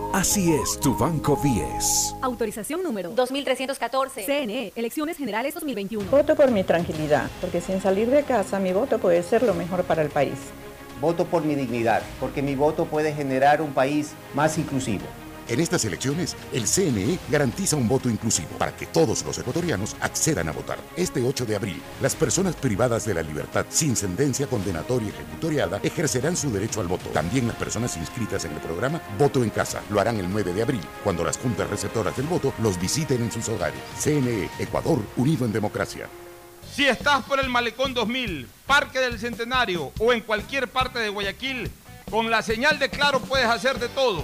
Así es tu Banco 10. Autorización número 2314. CNE, Elecciones Generales 2021. Voto por mi tranquilidad, porque sin salir de casa mi voto puede ser lo mejor para el país. Voto por mi dignidad, porque mi voto puede generar un país más inclusivo. En estas elecciones, el CNE garantiza un voto inclusivo para que todos los ecuatorianos accedan a votar. Este 8 de abril, las personas privadas de la libertad sin sentencia condenatoria ejecutoriada ejercerán su derecho al voto. También las personas inscritas en el programa Voto en Casa lo harán el 9 de abril, cuando las juntas receptoras del voto los visiten en sus hogares. CNE, Ecuador, unido en democracia. Si estás por el Malecón 2000, Parque del Centenario o en cualquier parte de Guayaquil, con la señal de Claro puedes hacer de todo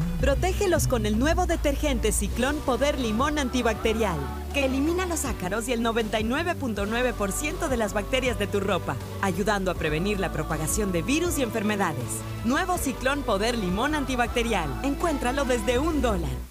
Protégelos con el nuevo detergente Ciclón Poder Limón Antibacterial, que elimina los ácaros y el 99.9% de las bacterias de tu ropa, ayudando a prevenir la propagación de virus y enfermedades. Nuevo Ciclón Poder Limón Antibacterial. Encuéntralo desde un dólar.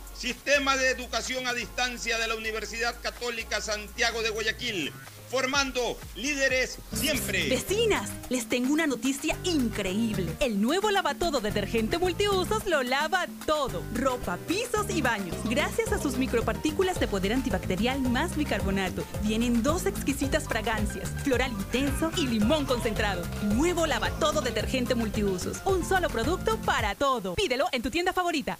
Sistema de Educación a Distancia de la Universidad Católica Santiago de Guayaquil, formando líderes siempre. Vecinas, les tengo una noticia increíble. El nuevo lavatodo detergente multiusos lo lava todo. Ropa, pisos y baños. Gracias a sus micropartículas de poder antibacterial más bicarbonato. Vienen dos exquisitas fragancias, floral intenso y limón concentrado. Nuevo lavatodo detergente multiusos. Un solo producto para todo. Pídelo en tu tienda favorita.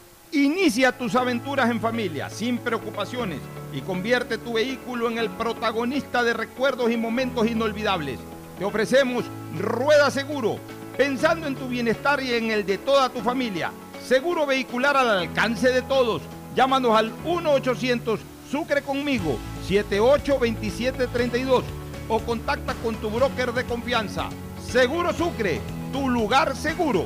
Inicia tus aventuras en familia, sin preocupaciones, y convierte tu vehículo en el protagonista de recuerdos y momentos inolvidables. Te ofrecemos Rueda Seguro, pensando en tu bienestar y en el de toda tu familia. Seguro vehicular al alcance de todos. Llámanos al 1-800 Sucre conmigo 782732 o contacta con tu broker de confianza. Seguro Sucre, tu lugar seguro.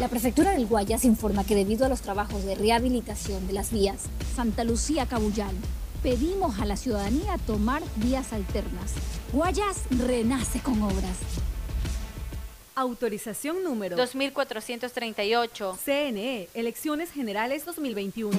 La prefectura del Guayas informa que debido a los trabajos de rehabilitación de las vías Santa Lucía Cabullal, pedimos a la ciudadanía tomar vías alternas. Guayas renace con obras. Autorización número 2438. CNE, Elecciones Generales 2021.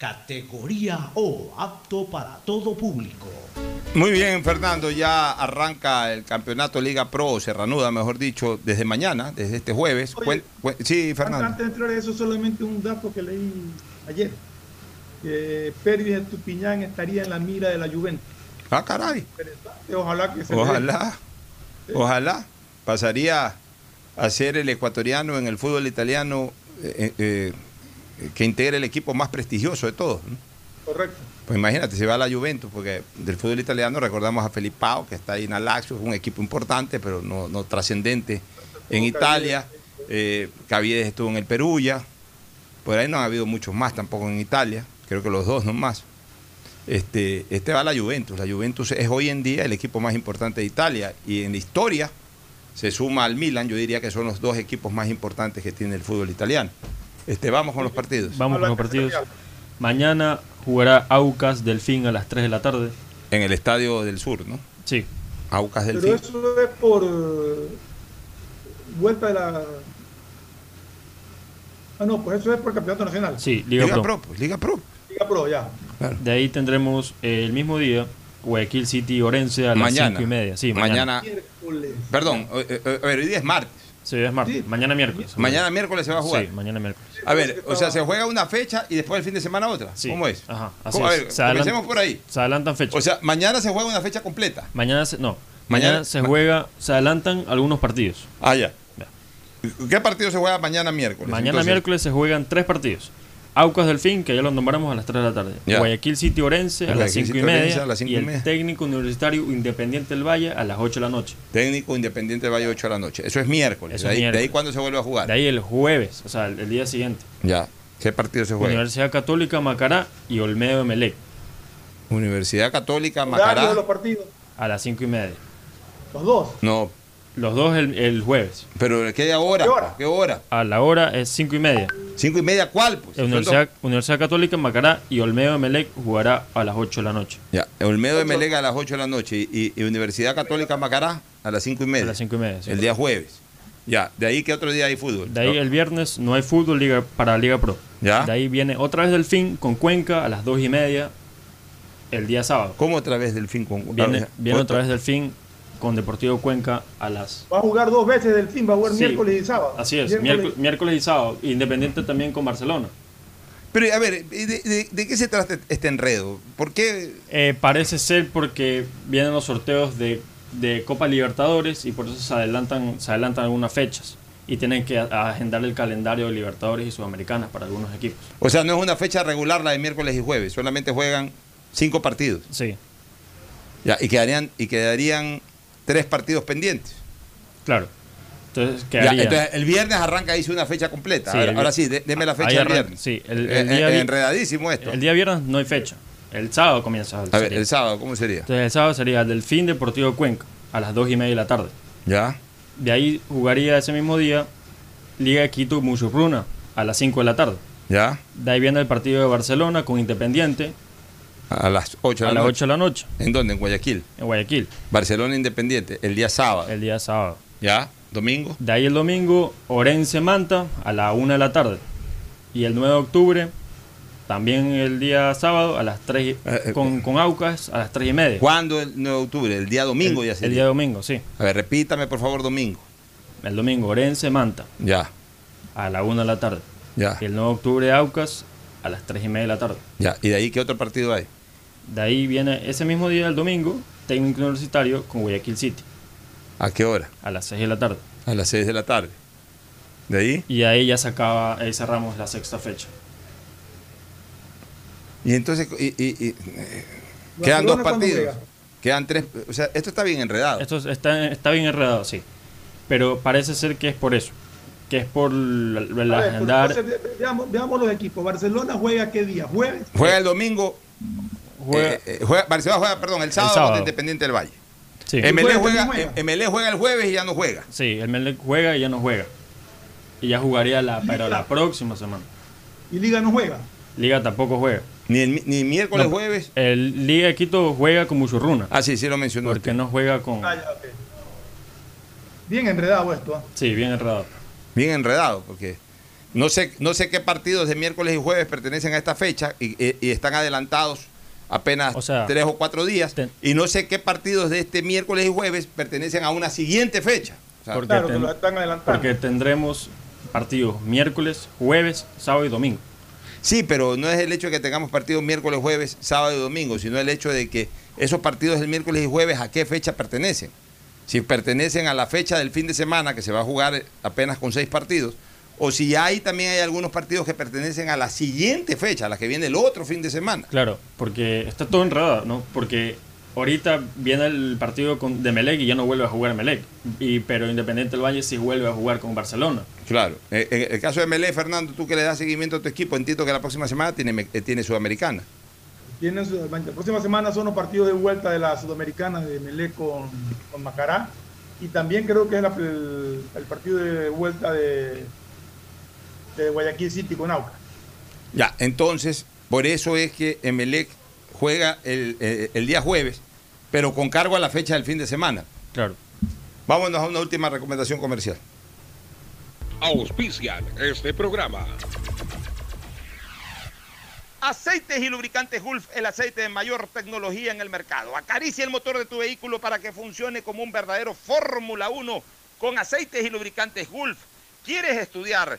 categoría O, apto para todo público. Muy bien, Fernando, ya arranca el campeonato Liga Pro, se reanuda, mejor dicho, desde mañana, desde este jueves. Oye, sí, Fernando. Antes de entrar a eso, solamente un dato que leí ayer. Que Pérez Estupiñán estaría en la mira de la Juventus. Ah, caray. Ojalá que se Ojalá. Ojalá. Pasaría a ser el ecuatoriano en el fútbol italiano eh, eh, que integre el equipo más prestigioso de todos. ¿no? Correcto. Pues imagínate, si va a la Juventus, porque del fútbol italiano recordamos a Felipe Pau, que está ahí en Alaxio, es un equipo importante, pero no, no trascendente en Italia. Eh, estuvo en el Perugia. Por ahí no ha habido muchos más tampoco en Italia. Creo que los dos no más. Este, este va a la Juventus. La Juventus es hoy en día el equipo más importante de Italia. Y en la historia se suma al Milan, yo diría que son los dos equipos más importantes que tiene el fútbol italiano. Este, vamos con los partidos. Vamos con los partidos. Mañana jugará Aucas Delfín a las 3 de la tarde. En el Estadio del Sur, ¿no? Sí. Aucas Pero Delfín. eso es por eh, vuelta de la Ah, no, pues eso es por campeonato nacional. Sí, Liga, Liga Pro. Pro, pues, Liga Pro. Liga Pro, ya. De ahí tendremos eh, el mismo día Guayaquil City Orense a las Mañana. 5 y media. Sí, mañana. Mañana. Perdón, eh, eh, a ver, hoy día es martes. Sí, es martes. Mañana miércoles. Mañana miércoles se va a jugar. Sí, mañana miércoles. A ver, o sea, se juega una fecha y después el fin de semana otra. Sí. ¿Cómo es? Ajá, así ¿Cómo? A es. ver, Se adelan- comencemos por ahí. Se adelantan fechas. O sea, mañana se juega una fecha completa. mañana se, no. Mañana- Mañana, se juega, se adelantan algunos partidos. Ah, ya. ¿Qué partido se juega mañana miércoles? Mañana Entonces, miércoles se juegan tres partidos. Aucas Delfín, que ya lo nombramos a las 3 de la tarde. Ya. Guayaquil City Orense a las Guayaquil 5 y media. a las cinco y y el técnico universitario Independiente del Valle a las 8 de la noche. Técnico Independiente de Valle 8 de la noche. Eso es miércoles. Eso de, es ahí, de miércoles. ahí cuándo se vuelve a jugar. De ahí el jueves, o sea, el, el día siguiente. Ya. ¿Qué partido se juega? Universidad Católica Macará y Olmedo de Melec Universidad Católica Macará. de los partidos. a las 5 y media. Los dos. No, Los dos el, el jueves. pero ¿qué hora? ¿Qué hora? ¿Qué hora? A la hora es 5 y media. ¿Cinco y media cuál? Pues? Universidad, Universidad Católica Macará y Olmedo de Melec jugará a las 8 de la noche. Ya, Olmedo de Melega a las 8 de la noche y, y Universidad Católica Macará a las 5 y media. A las 5 y media. sí. El día jueves. Ya, de ahí que otro día hay fútbol. De ahí el viernes no hay fútbol liga, para Liga Pro. Ya. De ahí viene otra vez Delfín con Cuenca a las 2 y media el día sábado. ¿Cómo otra vez Delfín con Viene, Ah, viene otra vez Delfín con Deportivo Cuenca a las... Va a jugar dos veces del fin, va a jugar Sí. miércoles y sábado. Así es, Miércoles- y sábado. Independiente también con Barcelona. Pero a ver, ¿de, de- de qué se trata este enredo? ¿Por qué? Eh, parece ser porque vienen los sorteos de, de Copa Libertadores y por eso se adelantan, se adelantan algunas fechas. Y tienen que agendar el calendario de Libertadores y Sudamericanas para algunos equipos. O sea, no es una fecha regular la de miércoles y jueves, solamente juegan cinco partidos. Sí, Ya, y quedarían, y quedarían tres partidos pendientes. claro. Entonces Ya, entonces el viernes arranca hizo una fecha completa. Sí, el ahora sí, dé- deme la fecha del viernes. Sí, el, Eh, el día eh, enredadísimo esto. El día viernes no hay fecha. El sábado comienza. A ver, el sábado, ¿cómo sería? Entonces el sábado sería Delfín Deportivo Cuenca a las 2 y media de la tarde. Ya. De ahí jugaría ese mismo día Liga de Quito Muchurruna a las 5 de la tarde. Ya. De ahí viene el partido de Barcelona con Independiente A las 8 de a la las noche. 8 de la noche ¿En dónde? En Guayaquil. en Guayaquil, Barcelona Independiente, el día sábado. el día sábado. Ya. Domingo. De ahí el domingo Orense Manta a la 1 de la tarde. Y el 9 de octubre, también el día sábado a las 3 eh, con, con Aucas a las 3 y media. ¿Cuándo el 9 de octubre? El día domingo el, ya el sería. día domingo, sí. A ver, repítame por favor domingo. El domingo Orense Manta Ya. a la 1 de la tarde. Ya. Y el 9 de octubre Aucas a las 3 y media de la tarde. Ya. ¿Y de ahí qué otro partido hay? De ahí viene ese mismo día, el domingo, técnico universitario con Guayaquil City ¿A qué hora? a las 6 de la tarde. A las 6 de la tarde. ¿De ahí? Y ahí ya se acaba, ahí cerramos la sexta fecha. Y entonces, y, y- y, eh, quedan dos ¿Barcelona cuándo partidos. Quedan tres. O sea, esto está bien enredado. Esto está, está bien enredado, sí. Pero parece ser que es por eso. Que es por la, la ver, agendar. entonces, veamos, veamos los equipos. ¿Barcelona juega qué día? ¿Jueves? Juega el domingo. Juega- eh, eh, juega- Barcelona juega, perdón, el sábado, sábado. contra Independiente del Valle. Sí. MLE juega, juega. eh, MLE juega el jueves y ya no juega. Sí, el Melec juega y ya no juega. Y ya jugaría la, pero la próxima semana. ¿Y Liga no juega? Liga tampoco juega. Ni, el ni miércoles, No, jueves. El Liga de Quito juega con Muchurruna. Ah, sí, sí lo mencionó. Porque usted. no juega con. Ah, ya. Bien enredado esto. ¿ah? Sí, bien enredado. Bien enredado, porque no sé, no sé qué partidos de miércoles y jueves pertenecen a esta fecha y, y- y están adelantados apenas O sea, tres o cuatro días. ten- y no sé qué partidos de este miércoles y jueves pertenecen a una siguiente fecha. O sea, Porque Claro, que ten- lo están adelantando. Porque tendremos partidos miércoles, jueves, sábado y domingo. Sí, pero no es el hecho de que tengamos partidos miércoles, jueves, sábado y domingo, sino el hecho de que esos partidos del miércoles y jueves a qué fecha pertenecen. Si pertenecen a la fecha del fin de semana, que se va a jugar apenas con seis partidos, o si hay también hay algunos partidos que pertenecen a la siguiente fecha, a la que viene el otro fin de semana. Claro, porque está todo enredado, ¿no? Porque ahorita viene el partido con, de Melec y ya no vuelve a jugar Melec. Y, pero Independiente del Valle sí vuelve a jugar con Barcelona. Claro. Eh, En el caso de Melé, Fernando, tú que le das seguimiento a tu equipo, entiendo que la próxima semana tiene, eh, tiene Sudamericana. Tienen su- la próxima semana son los partidos de vuelta de la Sudamericana de Melé con, con Macará. Y también creo que es la- el, el partido de vuelta de, de Guayaquil City con Aucas. Ya, entonces, por eso es que Emelec juega el, eh, el día jueves, pero con cargo a la fecha del fin de semana. Claro. Vámonos a una última recomendación comercial. auspician este programa. Aceites y lubricantes Gulf, el aceite de mayor tecnología en el mercado. Acaricia el motor de tu vehículo para que funcione como un verdadero Fórmula 1 con aceites y lubricantes Gulf. ¿Quieres estudiar,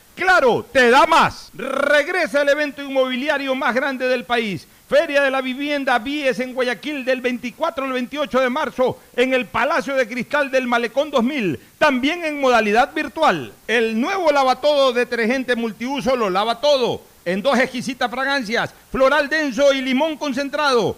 Claro, te da más. Regresa el evento inmobiliario más grande del país. Feria de la Vivienda Vies en Guayaquil del 24 al 28 de marzo en el Palacio de Cristal del Malecón 2000, también en modalidad virtual. El nuevo lavatodo detergente multiuso lo lava todo, en dos exquisitas fragancias, floral denso y limón concentrado.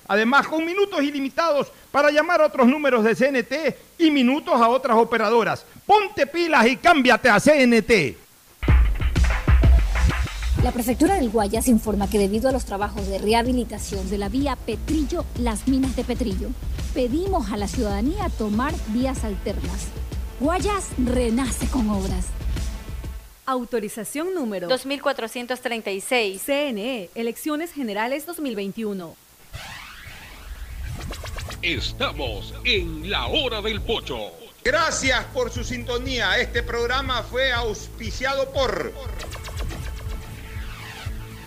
Además, con minutos ilimitados para llamar a otros números de CNT y minutos a otras operadoras. Ponte pilas y cámbiate a CNT. La prefectura del Guayas informa que debido a los trabajos de rehabilitación de la vía Petrillo, las minas de Petrillo, pedimos a la ciudadanía tomar vías alternas. Guayas renace con obras. Autorización número 2436. CNE, Elecciones Generales 2021. Estamos en la hora del pocho. Gracias por su sintonía. Este programa fue auspiciado por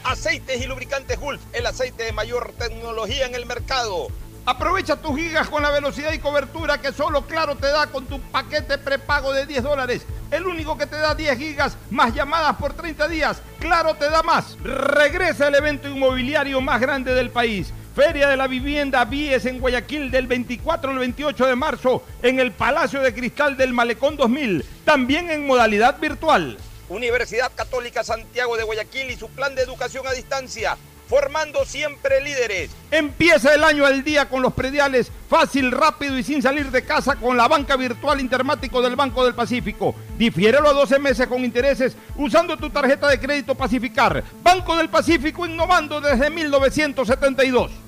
Aceites y Lubricantes Gulf, el aceite de mayor tecnología en el mercado. Aprovecha tus gigas con la velocidad y cobertura que solo Claro te da con tu paquete prepago de 10 dólares. El único que te da 10 gigas más llamadas por 30 días. Claro te da más. Regresa el evento inmobiliario más grande del país. Feria de la Vivienda Vies en Guayaquil del 24 al 28 de marzo en el Palacio de Cristal del Malecón 2000, también en modalidad virtual. Universidad Católica Santiago de Guayaquil y su plan de educación a distancia, formando siempre líderes. Empieza el año al día con los prediales, fácil, rápido y sin salir de casa con la banca virtual Intermático del Banco del Pacífico. Difiérelo a 12 meses con intereses usando tu tarjeta de crédito Pacificar. Banco del Pacífico innovando desde 1972.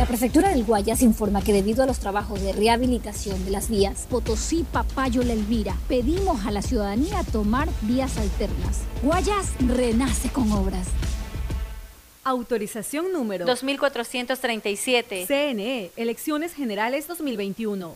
La prefectura del Guayas informa que debido a los trabajos de rehabilitación de las vías Potosí, Papayo, La Elvira, pedimos a la ciudadanía tomar vías alternas. Guayas renace con obras. Autorización número 2437. CNE, Elecciones Generales 2021.